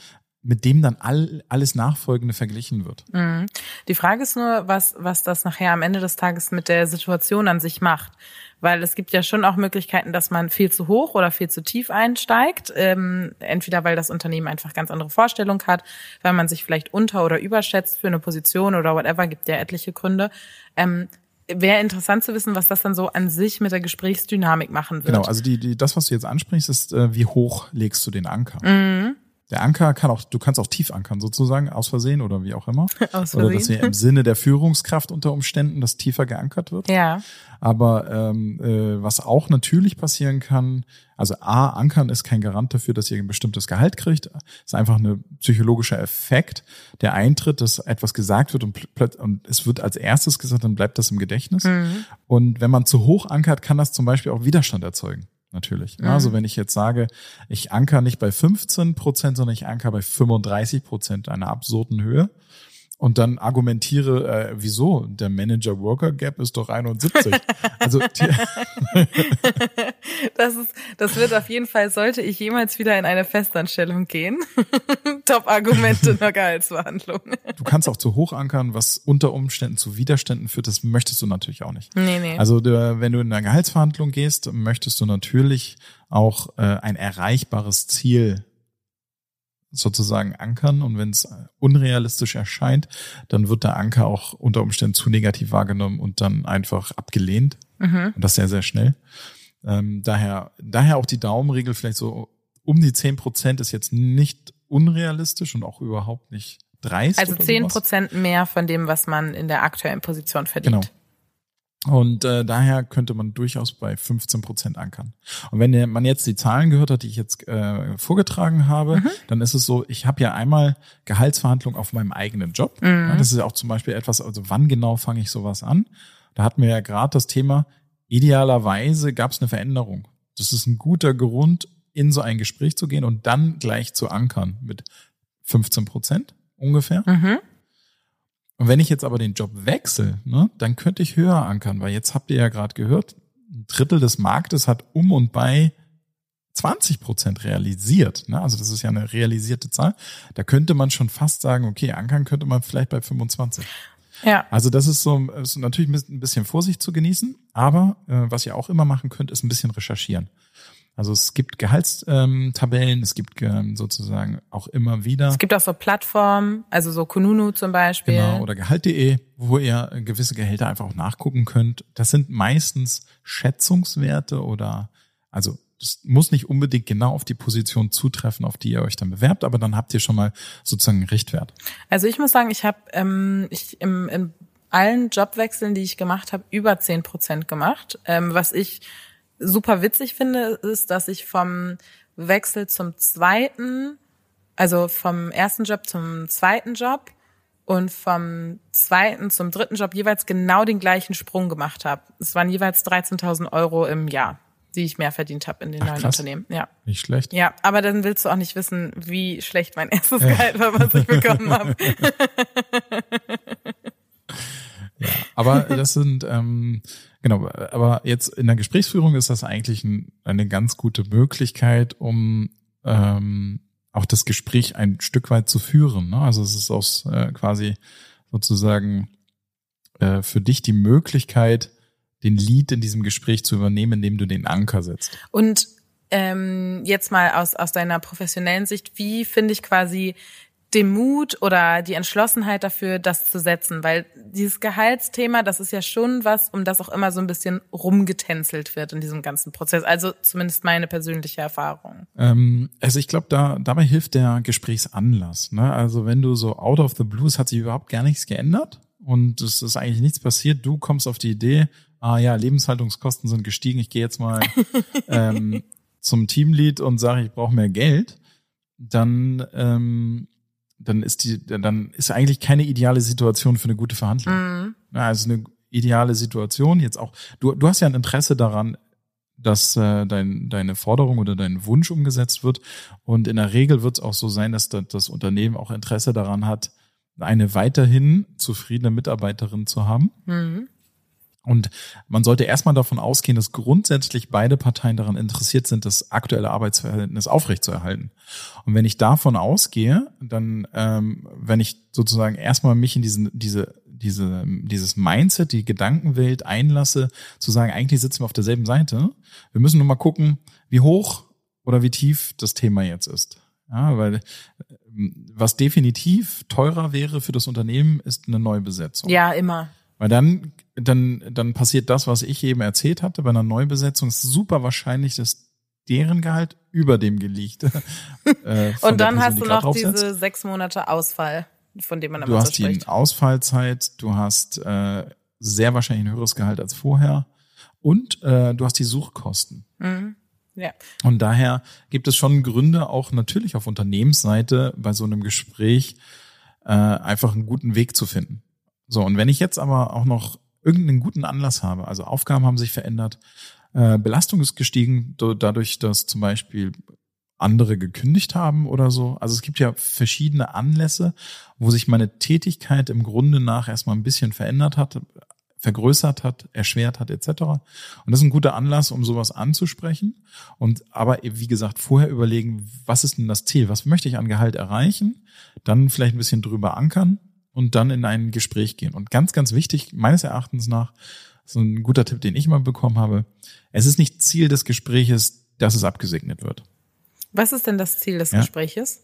mit dem dann all, alles Nachfolgende verglichen wird. Mhm. Die Frage ist nur, was, was das nachher am Ende des Tages mit der Situation an sich macht. Weil es gibt ja schon auch Möglichkeiten, dass man viel zu hoch oder viel zu tief einsteigt. Ähm, entweder weil das Unternehmen einfach ganz andere Vorstellungen hat, weil man sich vielleicht unter- oder überschätzt für eine Position oder whatever, gibt ja etliche Gründe. Ähm, Wäre interessant zu wissen, was das dann so an sich mit der Gesprächsdynamik machen wird. Genau, also die, die, das, was du jetzt ansprichst, ist, äh, wie hoch legst du den Anker? Mhm. Der Anker kann auch, du kannst auch tief ankern sozusagen, aus Versehen oder wie auch immer. aus Versehen. Oder dass hier im Sinne der Führungskraft unter Umständen das tiefer geankert wird. Ja. Aber ähm, äh, was auch natürlich passieren kann, also A, ankern ist kein Garant dafür, dass ihr ein bestimmtes Gehalt kriegt. ist einfach ein psychologischer Effekt, der eintritt, dass etwas gesagt wird und, und es wird als erstes gesagt, dann bleibt das im Gedächtnis. Mhm. Und wenn man zu hoch ankert, kann das zum Beispiel auch Widerstand erzeugen natürlich. Mhm. Also wenn ich jetzt sage, ich anker nicht bei 15 Prozent, sondern ich anker bei 35 Prozent einer absurden Höhe, und dann argumentiere, äh, wieso? Der Manager-Worker-Gap ist doch 71. also das ist, das wird auf jeden Fall, sollte ich jemals wieder in eine Festanstellung gehen, Top-Argumente in der Gehaltsverhandlung. du kannst auch zu hoch ankern, was unter Umständen zu Widerständen führt, das möchtest du natürlich auch nicht. Nee, nee. Also der, wenn du in eine Gehaltsverhandlung gehst, möchtest du natürlich auch äh, ein erreichbares Ziel sozusagen ankern und wenn es unrealistisch erscheint, dann wird der Anker auch unter Umständen zu negativ wahrgenommen und dann einfach abgelehnt. Mhm. Und das sehr, sehr schnell. Ähm, daher, daher auch die Daumenregel vielleicht so um die zehn Prozent ist jetzt nicht unrealistisch und auch überhaupt nicht dreist. Also zehn Prozent mehr von dem, was man in der aktuellen Position verdient. Genau. Und äh, daher könnte man durchaus bei 15 Prozent ankern. Und wenn man jetzt die Zahlen gehört hat, die ich jetzt äh, vorgetragen habe, mhm. dann ist es so, ich habe ja einmal Gehaltsverhandlungen auf meinem eigenen Job. Mhm. Ja, das ist ja auch zum Beispiel etwas, also wann genau fange ich sowas an? Da hatten wir ja gerade das Thema, idealerweise gab es eine Veränderung. Das ist ein guter Grund, in so ein Gespräch zu gehen und dann gleich zu ankern mit 15 Prozent ungefähr. Mhm. Und wenn ich jetzt aber den Job wechsle, ne, dann könnte ich höher ankern, weil jetzt habt ihr ja gerade gehört, ein Drittel des Marktes hat um und bei 20 Prozent realisiert. Ne? Also das ist ja eine realisierte Zahl. Da könnte man schon fast sagen, okay, ankern könnte man vielleicht bei 25. Ja. Also das ist so ist natürlich ein bisschen Vorsicht zu genießen, aber äh, was ihr auch immer machen könnt, ist ein bisschen recherchieren. Also es gibt Gehaltstabellen, es gibt ähm, sozusagen auch immer wieder. Es gibt auch so Plattformen, also so Kununu zum Beispiel. Genau, oder Gehalt.de, wo ihr gewisse Gehälter einfach auch nachgucken könnt. Das sind meistens Schätzungswerte oder, also das muss nicht unbedingt genau auf die Position zutreffen, auf die ihr euch dann bewerbt, aber dann habt ihr schon mal sozusagen einen Richtwert. Also ich muss sagen, ich habe ähm, ich im, in allen Jobwechseln, die ich gemacht habe, über zehn Prozent gemacht, ähm, was ich super witzig finde, ist, dass ich vom Wechsel zum zweiten, also vom ersten Job zum zweiten Job und vom zweiten zum dritten Job jeweils genau den gleichen Sprung gemacht habe. Es waren jeweils 13.000 Euro im Jahr, die ich mehr verdient habe in den Ach, neuen krass. Unternehmen. Ja. Nicht schlecht. Ja, aber dann willst du auch nicht wissen, wie schlecht mein erstes Gehalt war, was ich bekommen habe. ja, aber das sind ähm, Genau, aber jetzt in der Gesprächsführung ist das eigentlich ein, eine ganz gute Möglichkeit, um ähm, auch das Gespräch ein Stück weit zu führen. Ne? Also es ist aus äh, quasi sozusagen äh, für dich die Möglichkeit, den Lead in diesem Gespräch zu übernehmen, indem du den Anker setzt. Und ähm, jetzt mal aus, aus deiner professionellen Sicht, wie finde ich quasi den Mut oder die Entschlossenheit dafür, das zu setzen, weil dieses Gehaltsthema, das ist ja schon was, um das auch immer so ein bisschen rumgetänzelt wird in diesem ganzen Prozess. Also zumindest meine persönliche Erfahrung. Ähm, also ich glaube, da dabei hilft der Gesprächsanlass. Ne? Also wenn du so out of the blues hat sich überhaupt gar nichts geändert und es ist eigentlich nichts passiert, du kommst auf die Idee, ah ja, Lebenshaltungskosten sind gestiegen, ich gehe jetzt mal ähm, zum Teamlead und sage, ich brauche mehr Geld, dann ähm, dann ist die, dann ist eigentlich keine ideale Situation für eine gute Verhandlung. Mhm. Also eine ideale Situation jetzt auch. Du, du hast ja ein Interesse daran, dass äh, dein, deine Forderung oder dein Wunsch umgesetzt wird. Und in der Regel wird es auch so sein, dass das Unternehmen auch Interesse daran hat, eine weiterhin zufriedene Mitarbeiterin zu haben. Mhm. Und man sollte erstmal davon ausgehen, dass grundsätzlich beide Parteien daran interessiert sind, das aktuelle Arbeitsverhältnis aufrechtzuerhalten. Und wenn ich davon ausgehe, dann, ähm, wenn ich sozusagen erstmal mich in diesen, diese, diese, dieses Mindset, die Gedankenwelt einlasse, zu sagen, eigentlich sitzen wir auf derselben Seite. Wir müssen nur mal gucken, wie hoch oder wie tief das Thema jetzt ist. Ja, weil ähm, was definitiv teurer wäre für das Unternehmen, ist eine Neubesetzung. Ja, immer. Weil dann, dann, dann passiert das, was ich eben erzählt hatte, bei einer Neubesetzung ist super wahrscheinlich, dass deren Gehalt über dem geliegt. Äh, Und dann Person, hast du noch diese sechs Monate Ausfall, von dem man immer Du hast so die Ausfallzeit, du hast äh, sehr wahrscheinlich ein höheres Gehalt als vorher und äh, du hast die Suchkosten. Mhm. Ja. Und daher gibt es schon Gründe, auch natürlich auf Unternehmensseite bei so einem Gespräch äh, einfach einen guten Weg zu finden. So, und wenn ich jetzt aber auch noch irgendeinen guten Anlass habe, also Aufgaben haben sich verändert, äh, Belastung ist gestiegen, dadurch, dass zum Beispiel andere gekündigt haben oder so. Also es gibt ja verschiedene Anlässe, wo sich meine Tätigkeit im Grunde nach erstmal ein bisschen verändert hat, vergrößert hat, erschwert hat, etc. Und das ist ein guter Anlass, um sowas anzusprechen. Und aber wie gesagt, vorher überlegen, was ist denn das Ziel? Was möchte ich an Gehalt erreichen? Dann vielleicht ein bisschen drüber ankern und dann in ein Gespräch gehen. Und ganz, ganz wichtig, meines Erachtens nach, so ein guter Tipp, den ich mal bekommen habe, es ist nicht Ziel des Gespräches, dass es abgesegnet wird. Was ist denn das Ziel des ja? Gespräches?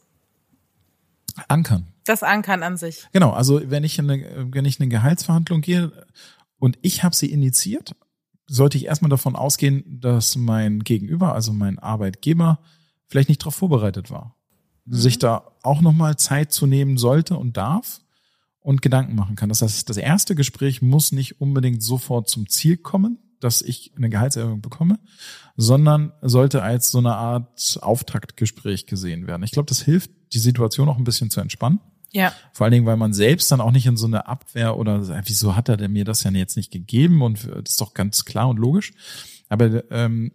Ankern. Das Ankern an sich. Genau, also wenn ich in eine, wenn ich in eine Gehaltsverhandlung gehe und ich habe sie initiiert, sollte ich erstmal davon ausgehen, dass mein Gegenüber, also mein Arbeitgeber, vielleicht nicht darauf vorbereitet war. Mhm. Sich da auch nochmal Zeit zu nehmen sollte und darf und Gedanken machen kann. Das heißt, das erste Gespräch muss nicht unbedingt sofort zum Ziel kommen, dass ich eine Gehaltserhöhung bekomme, sondern sollte als so eine Art Auftaktgespräch gesehen werden. Ich glaube, das hilft, die Situation auch ein bisschen zu entspannen. Ja. Vor allen Dingen, weil man selbst dann auch nicht in so eine Abwehr oder wieso hat er mir das ja jetzt nicht gegeben und das ist doch ganz klar und logisch. Aber ähm,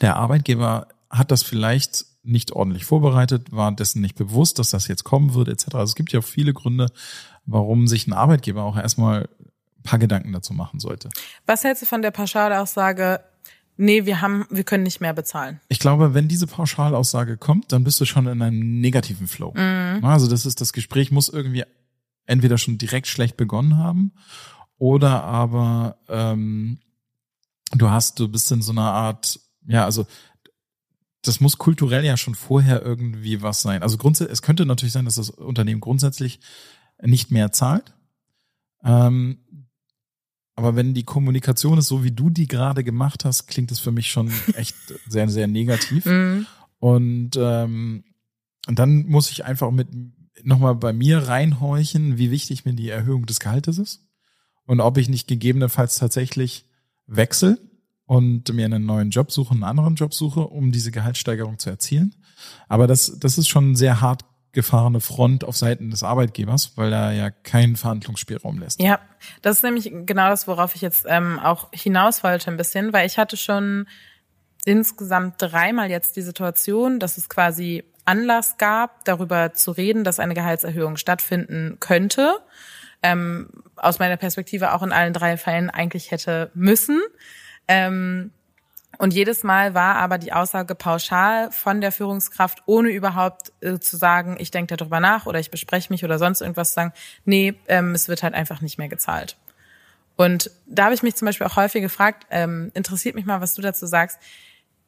der Arbeitgeber hat das vielleicht nicht ordentlich vorbereitet, war dessen nicht bewusst, dass das jetzt kommen wird, etc. Also es gibt ja viele Gründe, warum sich ein Arbeitgeber auch erstmal ein paar Gedanken dazu machen sollte. Was hältst du von der Pauschalaussage, nee, wir haben, wir können nicht mehr bezahlen? Ich glaube, wenn diese Pauschalaussage kommt, dann bist du schon in einem negativen Flow. Mhm. Also das ist, das Gespräch muss irgendwie entweder schon direkt schlecht begonnen haben oder aber ähm, du hast, du bist in so einer Art, ja, also das muss kulturell ja schon vorher irgendwie was sein. Also grundsätzlich, es könnte natürlich sein, dass das Unternehmen grundsätzlich nicht mehr zahlt. Ähm, aber wenn die Kommunikation ist so, wie du die gerade gemacht hast, klingt es für mich schon echt sehr, sehr negativ. Mhm. Und, ähm, und dann muss ich einfach mit nochmal bei mir reinhorchen, wie wichtig mir die Erhöhung des Gehaltes ist und ob ich nicht gegebenenfalls tatsächlich wechsle und mir einen neuen Job suche, einen anderen Job suche, um diese Gehaltssteigerung zu erzielen. Aber das, das ist schon sehr hart gefahrene Front auf Seiten des Arbeitgebers, weil er ja keinen Verhandlungsspielraum lässt. Ja, das ist nämlich genau das, worauf ich jetzt ähm, auch hinaus wollte ein bisschen, weil ich hatte schon insgesamt dreimal jetzt die Situation, dass es quasi Anlass gab, darüber zu reden, dass eine Gehaltserhöhung stattfinden könnte. Ähm, aus meiner Perspektive auch in allen drei Fällen eigentlich hätte müssen. Ähm, und jedes Mal war aber die Aussage pauschal von der Führungskraft, ohne überhaupt äh, zu sagen, ich denke darüber nach oder ich bespreche mich oder sonst irgendwas zu sagen, nee, ähm, es wird halt einfach nicht mehr gezahlt. Und da habe ich mich zum Beispiel auch häufig gefragt, ähm, interessiert mich mal, was du dazu sagst.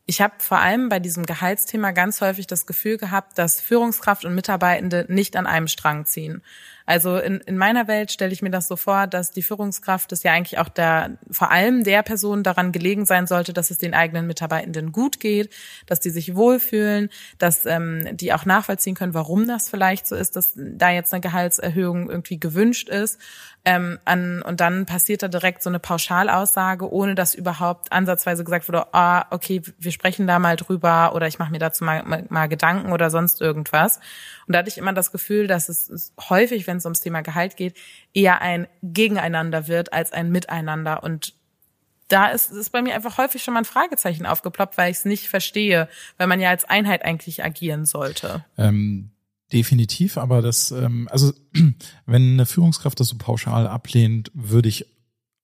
ich habe vor allem bei diesem Gehaltsthema ganz häufig das Gefühl gehabt, dass Führungskraft und Mitarbeitende nicht an einem Strang ziehen. Also in, in meiner Welt stelle ich mir das so vor, dass die Führungskraft es ja eigentlich auch der, vor allem der Person daran gelegen sein sollte, dass es den eigenen Mitarbeitenden gut geht, dass die sich wohlfühlen, dass ähm, die auch nachvollziehen können, warum das vielleicht so ist, dass da jetzt eine Gehaltserhöhung irgendwie gewünscht ist. Ähm, an, und dann passiert da direkt so eine Pauschalaussage, ohne dass überhaupt ansatzweise gesagt wurde, ah, okay, wir sprechen da mal drüber oder ich mache mir dazu mal, mal, mal Gedanken oder sonst irgendwas. Und da hatte ich immer das Gefühl, dass es häufig, wenn es ums Thema Gehalt geht, eher ein Gegeneinander wird als ein Miteinander. Und da ist, ist bei mir einfach häufig schon mal ein Fragezeichen aufgeploppt, weil ich es nicht verstehe, weil man ja als Einheit eigentlich agieren sollte. Ähm Definitiv, aber das, ähm, also wenn eine Führungskraft das so pauschal ablehnt, würde ich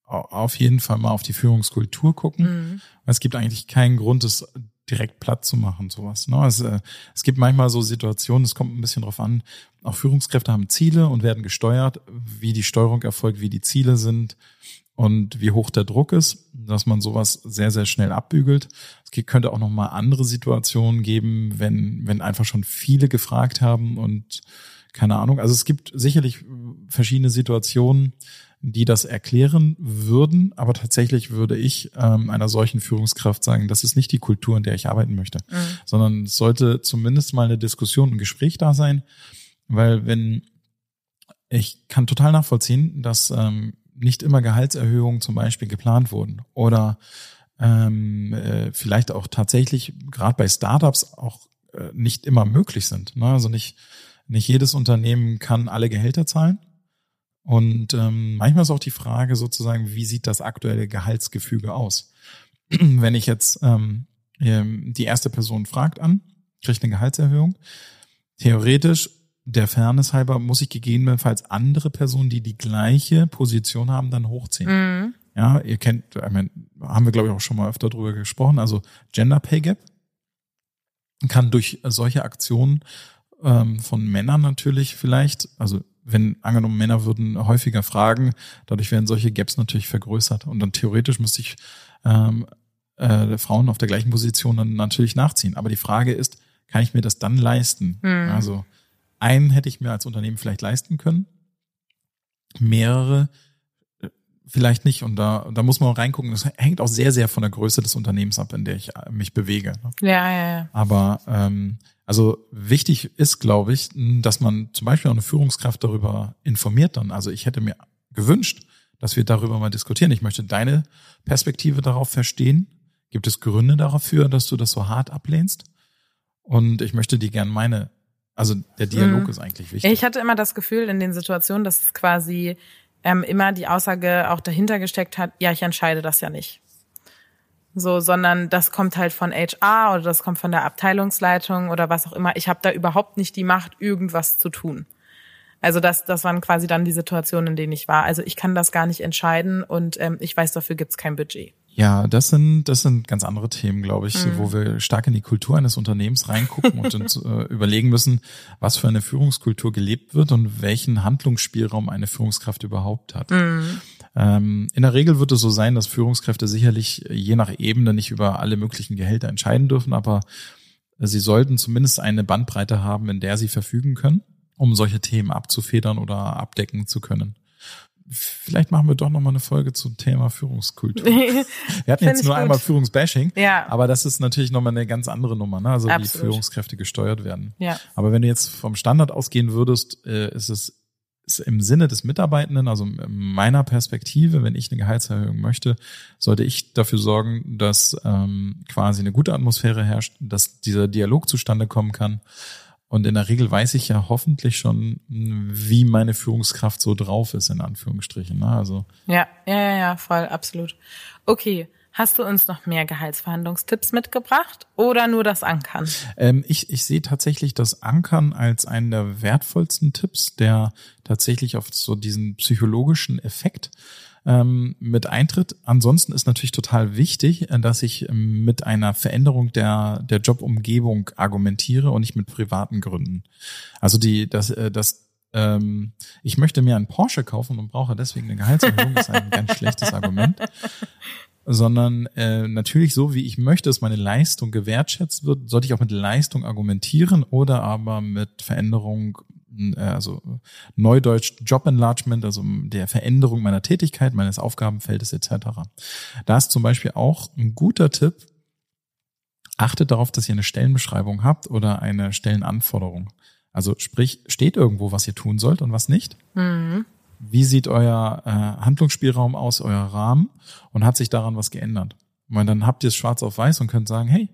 auf jeden Fall mal auf die Führungskultur gucken. Mhm. Es gibt eigentlich keinen Grund, es direkt platt zu machen, sowas. Ne? Es, äh, es gibt manchmal so Situationen, es kommt ein bisschen drauf an, auch Führungskräfte haben Ziele und werden gesteuert, wie die Steuerung erfolgt, wie die Ziele sind und wie hoch der Druck ist, dass man sowas sehr, sehr schnell abbügelt. Es könnte auch nochmal andere Situationen geben, wenn, wenn einfach schon viele gefragt haben und keine Ahnung. Also es gibt sicherlich verschiedene Situationen, die das erklären würden, aber tatsächlich würde ich ähm, einer solchen Führungskraft sagen, das ist nicht die Kultur, in der ich arbeiten möchte, mhm. sondern es sollte zumindest mal eine Diskussion, ein Gespräch da sein, weil wenn ich kann total nachvollziehen, dass ähm, nicht immer Gehaltserhöhungen zum Beispiel geplant wurden oder ähm, äh, vielleicht auch tatsächlich gerade bei Startups auch äh, nicht immer möglich sind. Ne? Also nicht nicht jedes Unternehmen kann alle Gehälter zahlen und ähm, manchmal ist auch die Frage sozusagen, wie sieht das aktuelle Gehaltsgefüge aus? Wenn ich jetzt ähm, ähm, die erste Person fragt an, kriegt eine Gehaltserhöhung. Theoretisch, der Fairness halber, muss ich gegebenenfalls andere Personen, die die gleiche Position haben, dann hochziehen. Mhm. Ja, ihr kennt, ich meine, haben wir glaube ich auch schon mal öfter drüber gesprochen. Also Gender Pay Gap kann durch solche Aktionen ähm, von Männern natürlich vielleicht, also wenn angenommen Männer würden häufiger fragen, dadurch werden solche Gaps natürlich vergrößert. Und dann theoretisch müsste ich ähm, äh, Frauen auf der gleichen Position dann natürlich nachziehen. Aber die Frage ist, kann ich mir das dann leisten? Mhm. Also einen hätte ich mir als Unternehmen vielleicht leisten können, mehrere vielleicht nicht. Und da, da muss man auch reingucken. Das hängt auch sehr, sehr von der Größe des Unternehmens ab, in der ich äh, mich bewege. Ne? Ja, ja, ja. Aber ähm, also wichtig ist, glaube ich, dass man zum Beispiel auch eine Führungskraft darüber informiert dann. Also ich hätte mir gewünscht, dass wir darüber mal diskutieren. Ich möchte deine Perspektive darauf verstehen. Gibt es Gründe dafür, dass du das so hart ablehnst? Und ich möchte dir gern meine, also der Dialog mhm. ist eigentlich wichtig. Ich hatte immer das Gefühl in den Situationen, dass quasi ähm, immer die Aussage auch dahinter gesteckt hat, ja, ich entscheide das ja nicht. So, sondern das kommt halt von HR oder das kommt von der Abteilungsleitung oder was auch immer. Ich habe da überhaupt nicht die Macht, irgendwas zu tun. Also das, das waren quasi dann die Situationen, in denen ich war. Also ich kann das gar nicht entscheiden und ähm, ich weiß, dafür gibt's kein Budget. Ja, das sind, das sind ganz andere Themen, glaube ich, mhm. wo wir stark in die Kultur eines Unternehmens reingucken und uns äh, überlegen müssen, was für eine Führungskultur gelebt wird und welchen Handlungsspielraum eine Führungskraft überhaupt hat. Mhm. Ähm, in der Regel wird es so sein, dass Führungskräfte sicherlich je nach Ebene nicht über alle möglichen Gehälter entscheiden dürfen, aber sie sollten zumindest eine Bandbreite haben, in der sie verfügen können, um solche Themen abzufedern oder abdecken zu können. Vielleicht machen wir doch noch mal eine Folge zum Thema Führungskultur. Wir hatten jetzt nur gut. einmal Führungsbashing, ja. aber das ist natürlich noch mal eine ganz andere Nummer, ne? also Absolut. wie Führungskräfte gesteuert werden. Ja. Aber wenn du jetzt vom Standard ausgehen würdest, äh, ist es im Sinne des Mitarbeitenden, also meiner Perspektive, wenn ich eine Gehaltserhöhung möchte, sollte ich dafür sorgen, dass ähm, quasi eine gute Atmosphäre herrscht, dass dieser Dialog zustande kommen kann. Und in der Regel weiß ich ja hoffentlich schon, wie meine Führungskraft so drauf ist, in Anführungsstrichen. Ne? Also ja, ja, ja, ja, voll, absolut. Okay. Hast du uns noch mehr Gehaltsverhandlungstipps mitgebracht oder nur das Ankern? Ähm, ich, ich sehe tatsächlich das Ankern als einen der wertvollsten Tipps, der tatsächlich auf so diesen psychologischen Effekt ähm, mit eintritt. Ansonsten ist natürlich total wichtig, äh, dass ich ähm, mit einer Veränderung der, der Jobumgebung argumentiere und nicht mit privaten Gründen. Also die, das, äh, das ähm, ich möchte mir einen Porsche kaufen und brauche deswegen eine Gehaltserhöhung, ist ein ganz schlechtes Argument. sondern äh, natürlich so, wie ich möchte, dass meine Leistung gewertschätzt wird, sollte ich auch mit Leistung argumentieren oder aber mit Veränderung, also Neudeutsch Job Enlargement, also der Veränderung meiner Tätigkeit, meines Aufgabenfeldes etc. Da ist zum Beispiel auch ein guter Tipp, achtet darauf, dass ihr eine Stellenbeschreibung habt oder eine Stellenanforderung. Also sprich, steht irgendwo, was ihr tun sollt und was nicht. Mhm wie sieht euer äh, Handlungsspielraum aus, euer Rahmen und hat sich daran was geändert? Und dann habt ihr es schwarz auf weiß und könnt sagen, hey,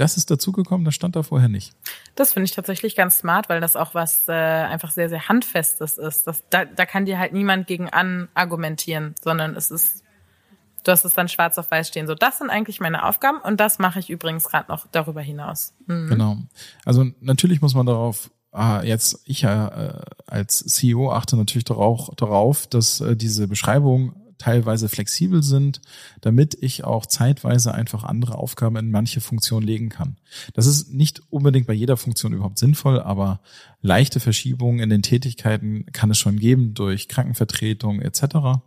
das ist dazugekommen, das stand da vorher nicht. Das finde ich tatsächlich ganz smart, weil das auch was äh, einfach sehr, sehr Handfestes ist. Das, da, da kann dir halt niemand gegen an argumentieren, sondern es ist, du hast es dann schwarz auf weiß stehen. So, das sind eigentlich meine Aufgaben und das mache ich übrigens gerade noch darüber hinaus. Mhm. Genau. Also natürlich muss man darauf ah, jetzt ich äh, als CEO achte natürlich darauf, darauf dass äh, diese Beschreibungen teilweise flexibel sind, damit ich auch zeitweise einfach andere Aufgaben in manche Funktionen legen kann. Das ist nicht unbedingt bei jeder Funktion überhaupt sinnvoll, aber leichte Verschiebungen in den Tätigkeiten kann es schon geben durch Krankenvertretung etc.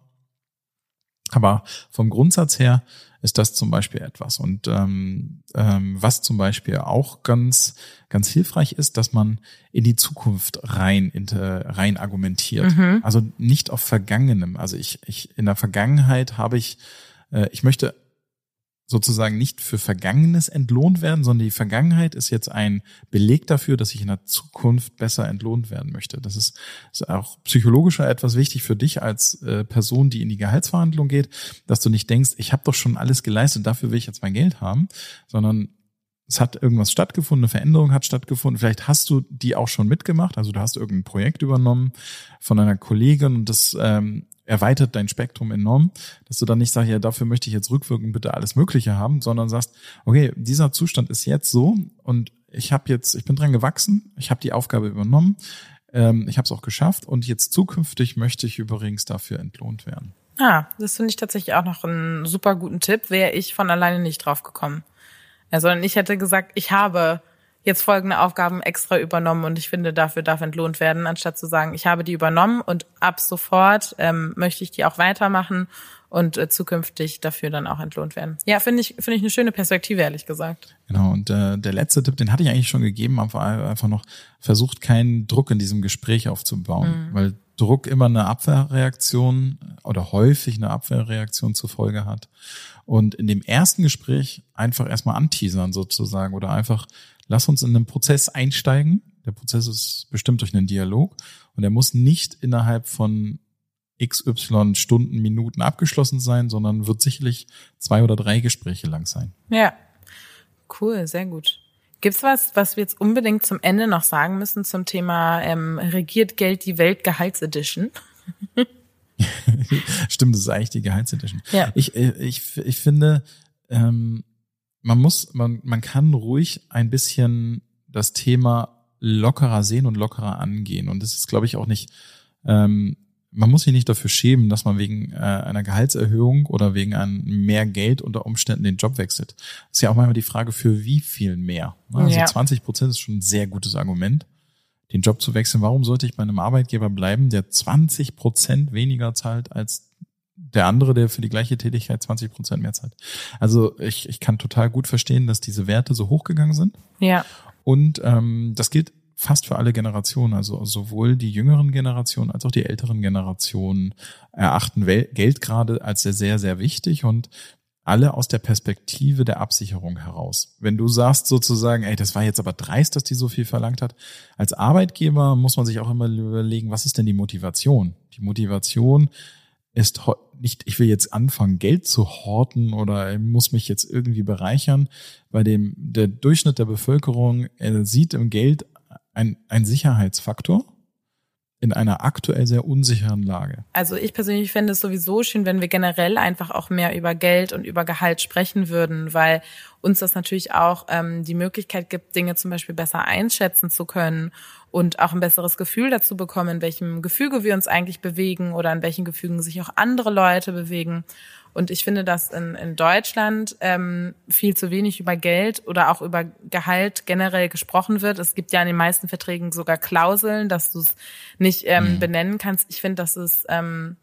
Aber vom Grundsatz her ist das zum Beispiel etwas. Und ähm, ähm, was zum Beispiel auch ganz, ganz hilfreich ist, dass man in die Zukunft rein, inter, rein argumentiert. Mhm. Also nicht auf Vergangenem. Also ich, ich in der Vergangenheit habe ich, äh, ich möchte sozusagen nicht für Vergangenes entlohnt werden, sondern die Vergangenheit ist jetzt ein Beleg dafür, dass ich in der Zukunft besser entlohnt werden möchte. Das ist, ist auch psychologischer etwas wichtig für dich als äh, Person, die in die Gehaltsverhandlung geht, dass du nicht denkst, ich habe doch schon alles geleistet, dafür will ich jetzt mein Geld haben, sondern es hat irgendwas stattgefunden, eine Veränderung hat stattgefunden. Vielleicht hast du die auch schon mitgemacht, also du hast irgendein Projekt übernommen von einer Kollegin und das ähm, erweitert dein Spektrum enorm, dass du dann nicht sagst, ja, dafür möchte ich jetzt rückwirkend bitte alles Mögliche haben, sondern sagst, okay, dieser Zustand ist jetzt so und ich habe jetzt, ich bin dran gewachsen, ich habe die Aufgabe übernommen, ähm, ich habe es auch geschafft und jetzt zukünftig möchte ich übrigens dafür entlohnt werden. Ah, das finde ich tatsächlich auch noch einen super guten Tipp, wäre ich von alleine nicht drauf gekommen. Sondern ich hätte gesagt, ich habe jetzt folgende Aufgaben extra übernommen und ich finde, dafür darf entlohnt werden, anstatt zu sagen, ich habe die übernommen und ab sofort ähm, möchte ich die auch weitermachen und äh, zukünftig dafür dann auch entlohnt werden. Ja, finde ich, finde ich eine schöne Perspektive, ehrlich gesagt. Genau, und äh, der letzte Tipp, den hatte ich eigentlich schon gegeben, aber einfach noch, versucht keinen Druck in diesem Gespräch aufzubauen, mhm. weil Druck immer eine Abwehrreaktion oder häufig eine Abwehrreaktion zur Folge hat. Und in dem ersten Gespräch einfach erstmal anteasern sozusagen oder einfach lass uns in einen Prozess einsteigen. Der Prozess ist bestimmt durch einen Dialog und er muss nicht innerhalb von XY Stunden, Minuten abgeschlossen sein, sondern wird sicherlich zwei oder drei Gespräche lang sein. Ja, cool, sehr gut. Gibt's was, was wir jetzt unbedingt zum Ende noch sagen müssen zum Thema ähm, regiert Geld die Welt Gehaltsedition? Stimmt, das ist eigentlich die Gehaltsedition. Ja. Ich, äh, ich, ich finde, ähm, man muss, man, man kann ruhig ein bisschen das Thema lockerer sehen und lockerer angehen. Und das ist, glaube ich, auch nicht, ähm, man muss sich nicht dafür schämen, dass man wegen äh, einer Gehaltserhöhung oder wegen einem mehr Geld unter Umständen den Job wechselt. Das ist ja auch manchmal die Frage, für wie viel mehr. Also ja. 20 Prozent ist schon ein sehr gutes Argument, den Job zu wechseln. Warum sollte ich bei einem Arbeitgeber bleiben, der 20 Prozent weniger zahlt als der andere, der für die gleiche Tätigkeit 20 Prozent mehr zahlt. Also ich, ich kann total gut verstehen, dass diese Werte so hochgegangen sind. Ja. Und ähm, das gilt fast für alle Generationen. Also sowohl die jüngeren Generationen als auch die älteren Generationen erachten Geld gerade als sehr, sehr, sehr wichtig und alle aus der Perspektive der Absicherung heraus. Wenn du sagst sozusagen, ey, das war jetzt aber dreist, dass die so viel verlangt hat, als Arbeitgeber muss man sich auch immer überlegen, was ist denn die Motivation? Die Motivation ist nicht, ich will jetzt anfangen, Geld zu horten oder muss mich jetzt irgendwie bereichern. Bei dem, der Durchschnitt der Bevölkerung er sieht im Geld ein, ein Sicherheitsfaktor in einer aktuell sehr unsicheren Lage. Also ich persönlich fände es sowieso schön, wenn wir generell einfach auch mehr über Geld und über Gehalt sprechen würden, weil uns das natürlich auch ähm, die Möglichkeit gibt, Dinge zum Beispiel besser einschätzen zu können und auch ein besseres Gefühl dazu bekommen, in welchem Gefüge wir uns eigentlich bewegen oder in welchen Gefügen sich auch andere Leute bewegen. Und ich finde, dass in, in Deutschland ähm, viel zu wenig über Geld oder auch über Gehalt generell gesprochen wird. Es gibt ja in den meisten Verträgen sogar Klauseln, dass du es nicht ähm, mhm. benennen kannst. Ich finde, das ist ähm,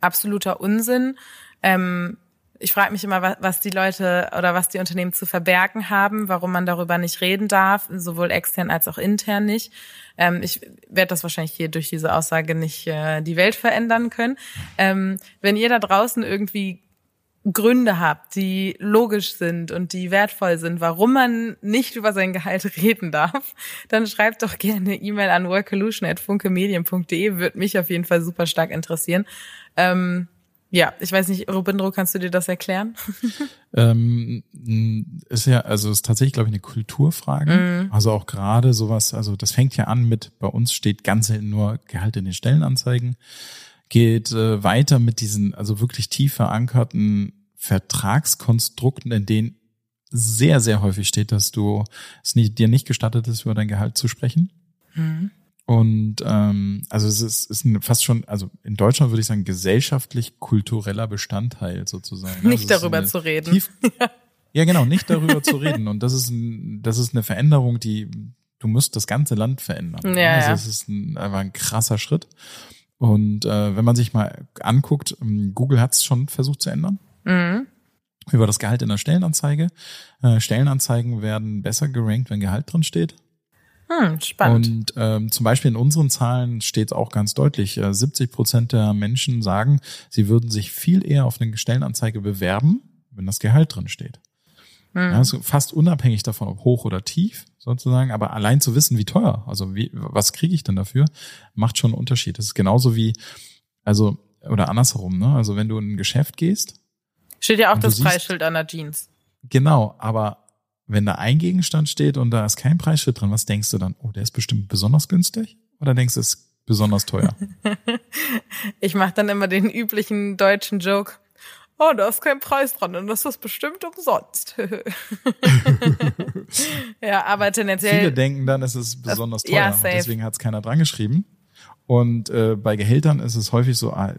absoluter Unsinn. Ähm, ich frage mich immer, was die Leute oder was die Unternehmen zu verbergen haben, warum man darüber nicht reden darf, sowohl extern als auch intern nicht. Ähm, ich werde das wahrscheinlich hier durch diese Aussage nicht äh, die Welt verändern können. Ähm, wenn ihr da draußen irgendwie Gründe habt, die logisch sind und die wertvoll sind, warum man nicht über sein Gehalt reden darf, dann schreibt doch gerne E-Mail an workolution.funkemedien.de, würde mich auf jeden Fall super stark interessieren. Ähm, ja, ich weiß nicht, Robindro, kannst du dir das erklären? ähm, ist ja, also ist tatsächlich, glaube ich, eine Kulturfrage. Mm. Also auch gerade sowas, also das fängt ja an mit, bei uns steht ganz selten nur Gehalt in den Stellenanzeigen, geht äh, weiter mit diesen, also wirklich tief verankerten Vertragskonstrukten, in denen sehr, sehr häufig steht, dass du es nicht, dir nicht gestattet ist, über dein Gehalt zu sprechen. Mm. Und ähm, also es ist, ist fast schon, also in Deutschland würde ich sagen, gesellschaftlich-kultureller Bestandteil sozusagen. Nicht also darüber zu reden. Tief, ja, genau, nicht darüber zu reden. Und das ist, ein, das ist eine Veränderung, die du musst das ganze Land verändern. Ja, also es ist ein, einfach ein krasser Schritt. Und äh, wenn man sich mal anguckt, ähm, Google hat es schon versucht zu ändern. Mhm. Über das Gehalt in der Stellenanzeige. Äh, Stellenanzeigen werden besser gerankt, wenn Gehalt drin steht. Hm, spannend. Und ähm, zum Beispiel in unseren Zahlen steht auch ganz deutlich, äh, 70 Prozent der Menschen sagen, sie würden sich viel eher auf eine Stellenanzeige bewerben, wenn das Gehalt drin steht. Hm. Ja, also fast unabhängig davon, ob hoch oder tief sozusagen, aber allein zu wissen, wie teuer, also wie, was kriege ich denn dafür, macht schon einen Unterschied. Das ist genauso wie, also, oder andersherum, ne? Also wenn du in ein Geschäft gehst. Steht ja auch das Preisschild an der Jeans. Genau, aber wenn da ein Gegenstand steht und da ist kein Preisschild drin, was denkst du dann? Oh, der ist bestimmt besonders günstig? Oder denkst du, es ist besonders teuer? ich mache dann immer den üblichen deutschen Joke. Oh, da ist kein Preis dran und das ist bestimmt umsonst. ja, aber tendenziell. Viele denken dann, es ist besonders teuer. Ja, safe. deswegen hat es keiner dran geschrieben. Und äh, bei Gehältern ist es häufig so, ah,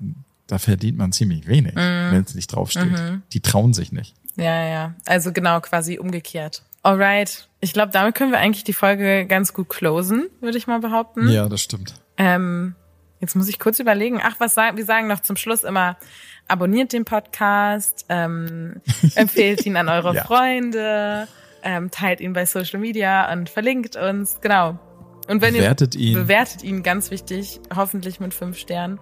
da verdient man ziemlich wenig, Mhm. wenn es nicht draufsteht. Die trauen sich nicht. Ja, ja. Also genau, quasi umgekehrt. Alright. Ich glaube, damit können wir eigentlich die Folge ganz gut closen, würde ich mal behaupten. Ja, das stimmt. Ähm, jetzt muss ich kurz überlegen. Ach, was sagen, wir sagen noch zum Schluss immer, abonniert den Podcast, ähm, empfehlt ihn an eure Ja. Freunde, ähm, teilt ihn bei Social Media und verlinkt uns. Genau. Und wenn Bewertet ihr ihn. bewertet ihn, ganz wichtig, hoffentlich mit fünf Sternen.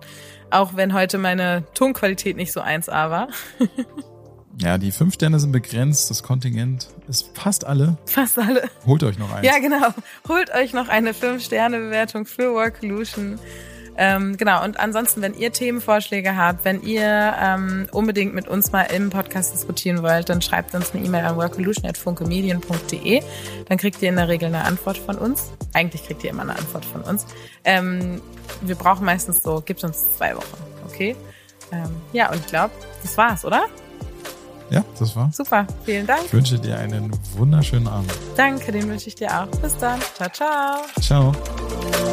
Auch wenn heute meine Tonqualität nicht so 1A war. Ja, die fünf Sterne sind begrenzt, das Kontingent ist fast alle. Fast alle. Holt euch noch eins. Ja, genau. Holt euch noch eine 5-Sterne-Bewertung für Workolution. Ähm, genau, und ansonsten, wenn ihr Themenvorschläge habt, wenn ihr ähm, unbedingt mit uns mal im Podcast diskutieren wollt, dann schreibt uns eine E-Mail an workolution.funkemedien.de. Dann kriegt ihr in der Regel eine Antwort von uns. Eigentlich kriegt ihr immer eine Antwort von uns. Ähm, wir brauchen meistens so, gibt uns zwei Wochen, okay? Ähm, ja, und ich glaube, das war's, oder? Ja, das war's. Super, vielen Dank. Ich wünsche dir einen wunderschönen Abend. Danke, den wünsche ich dir auch. Bis dann. Ciao, ciao. Ciao.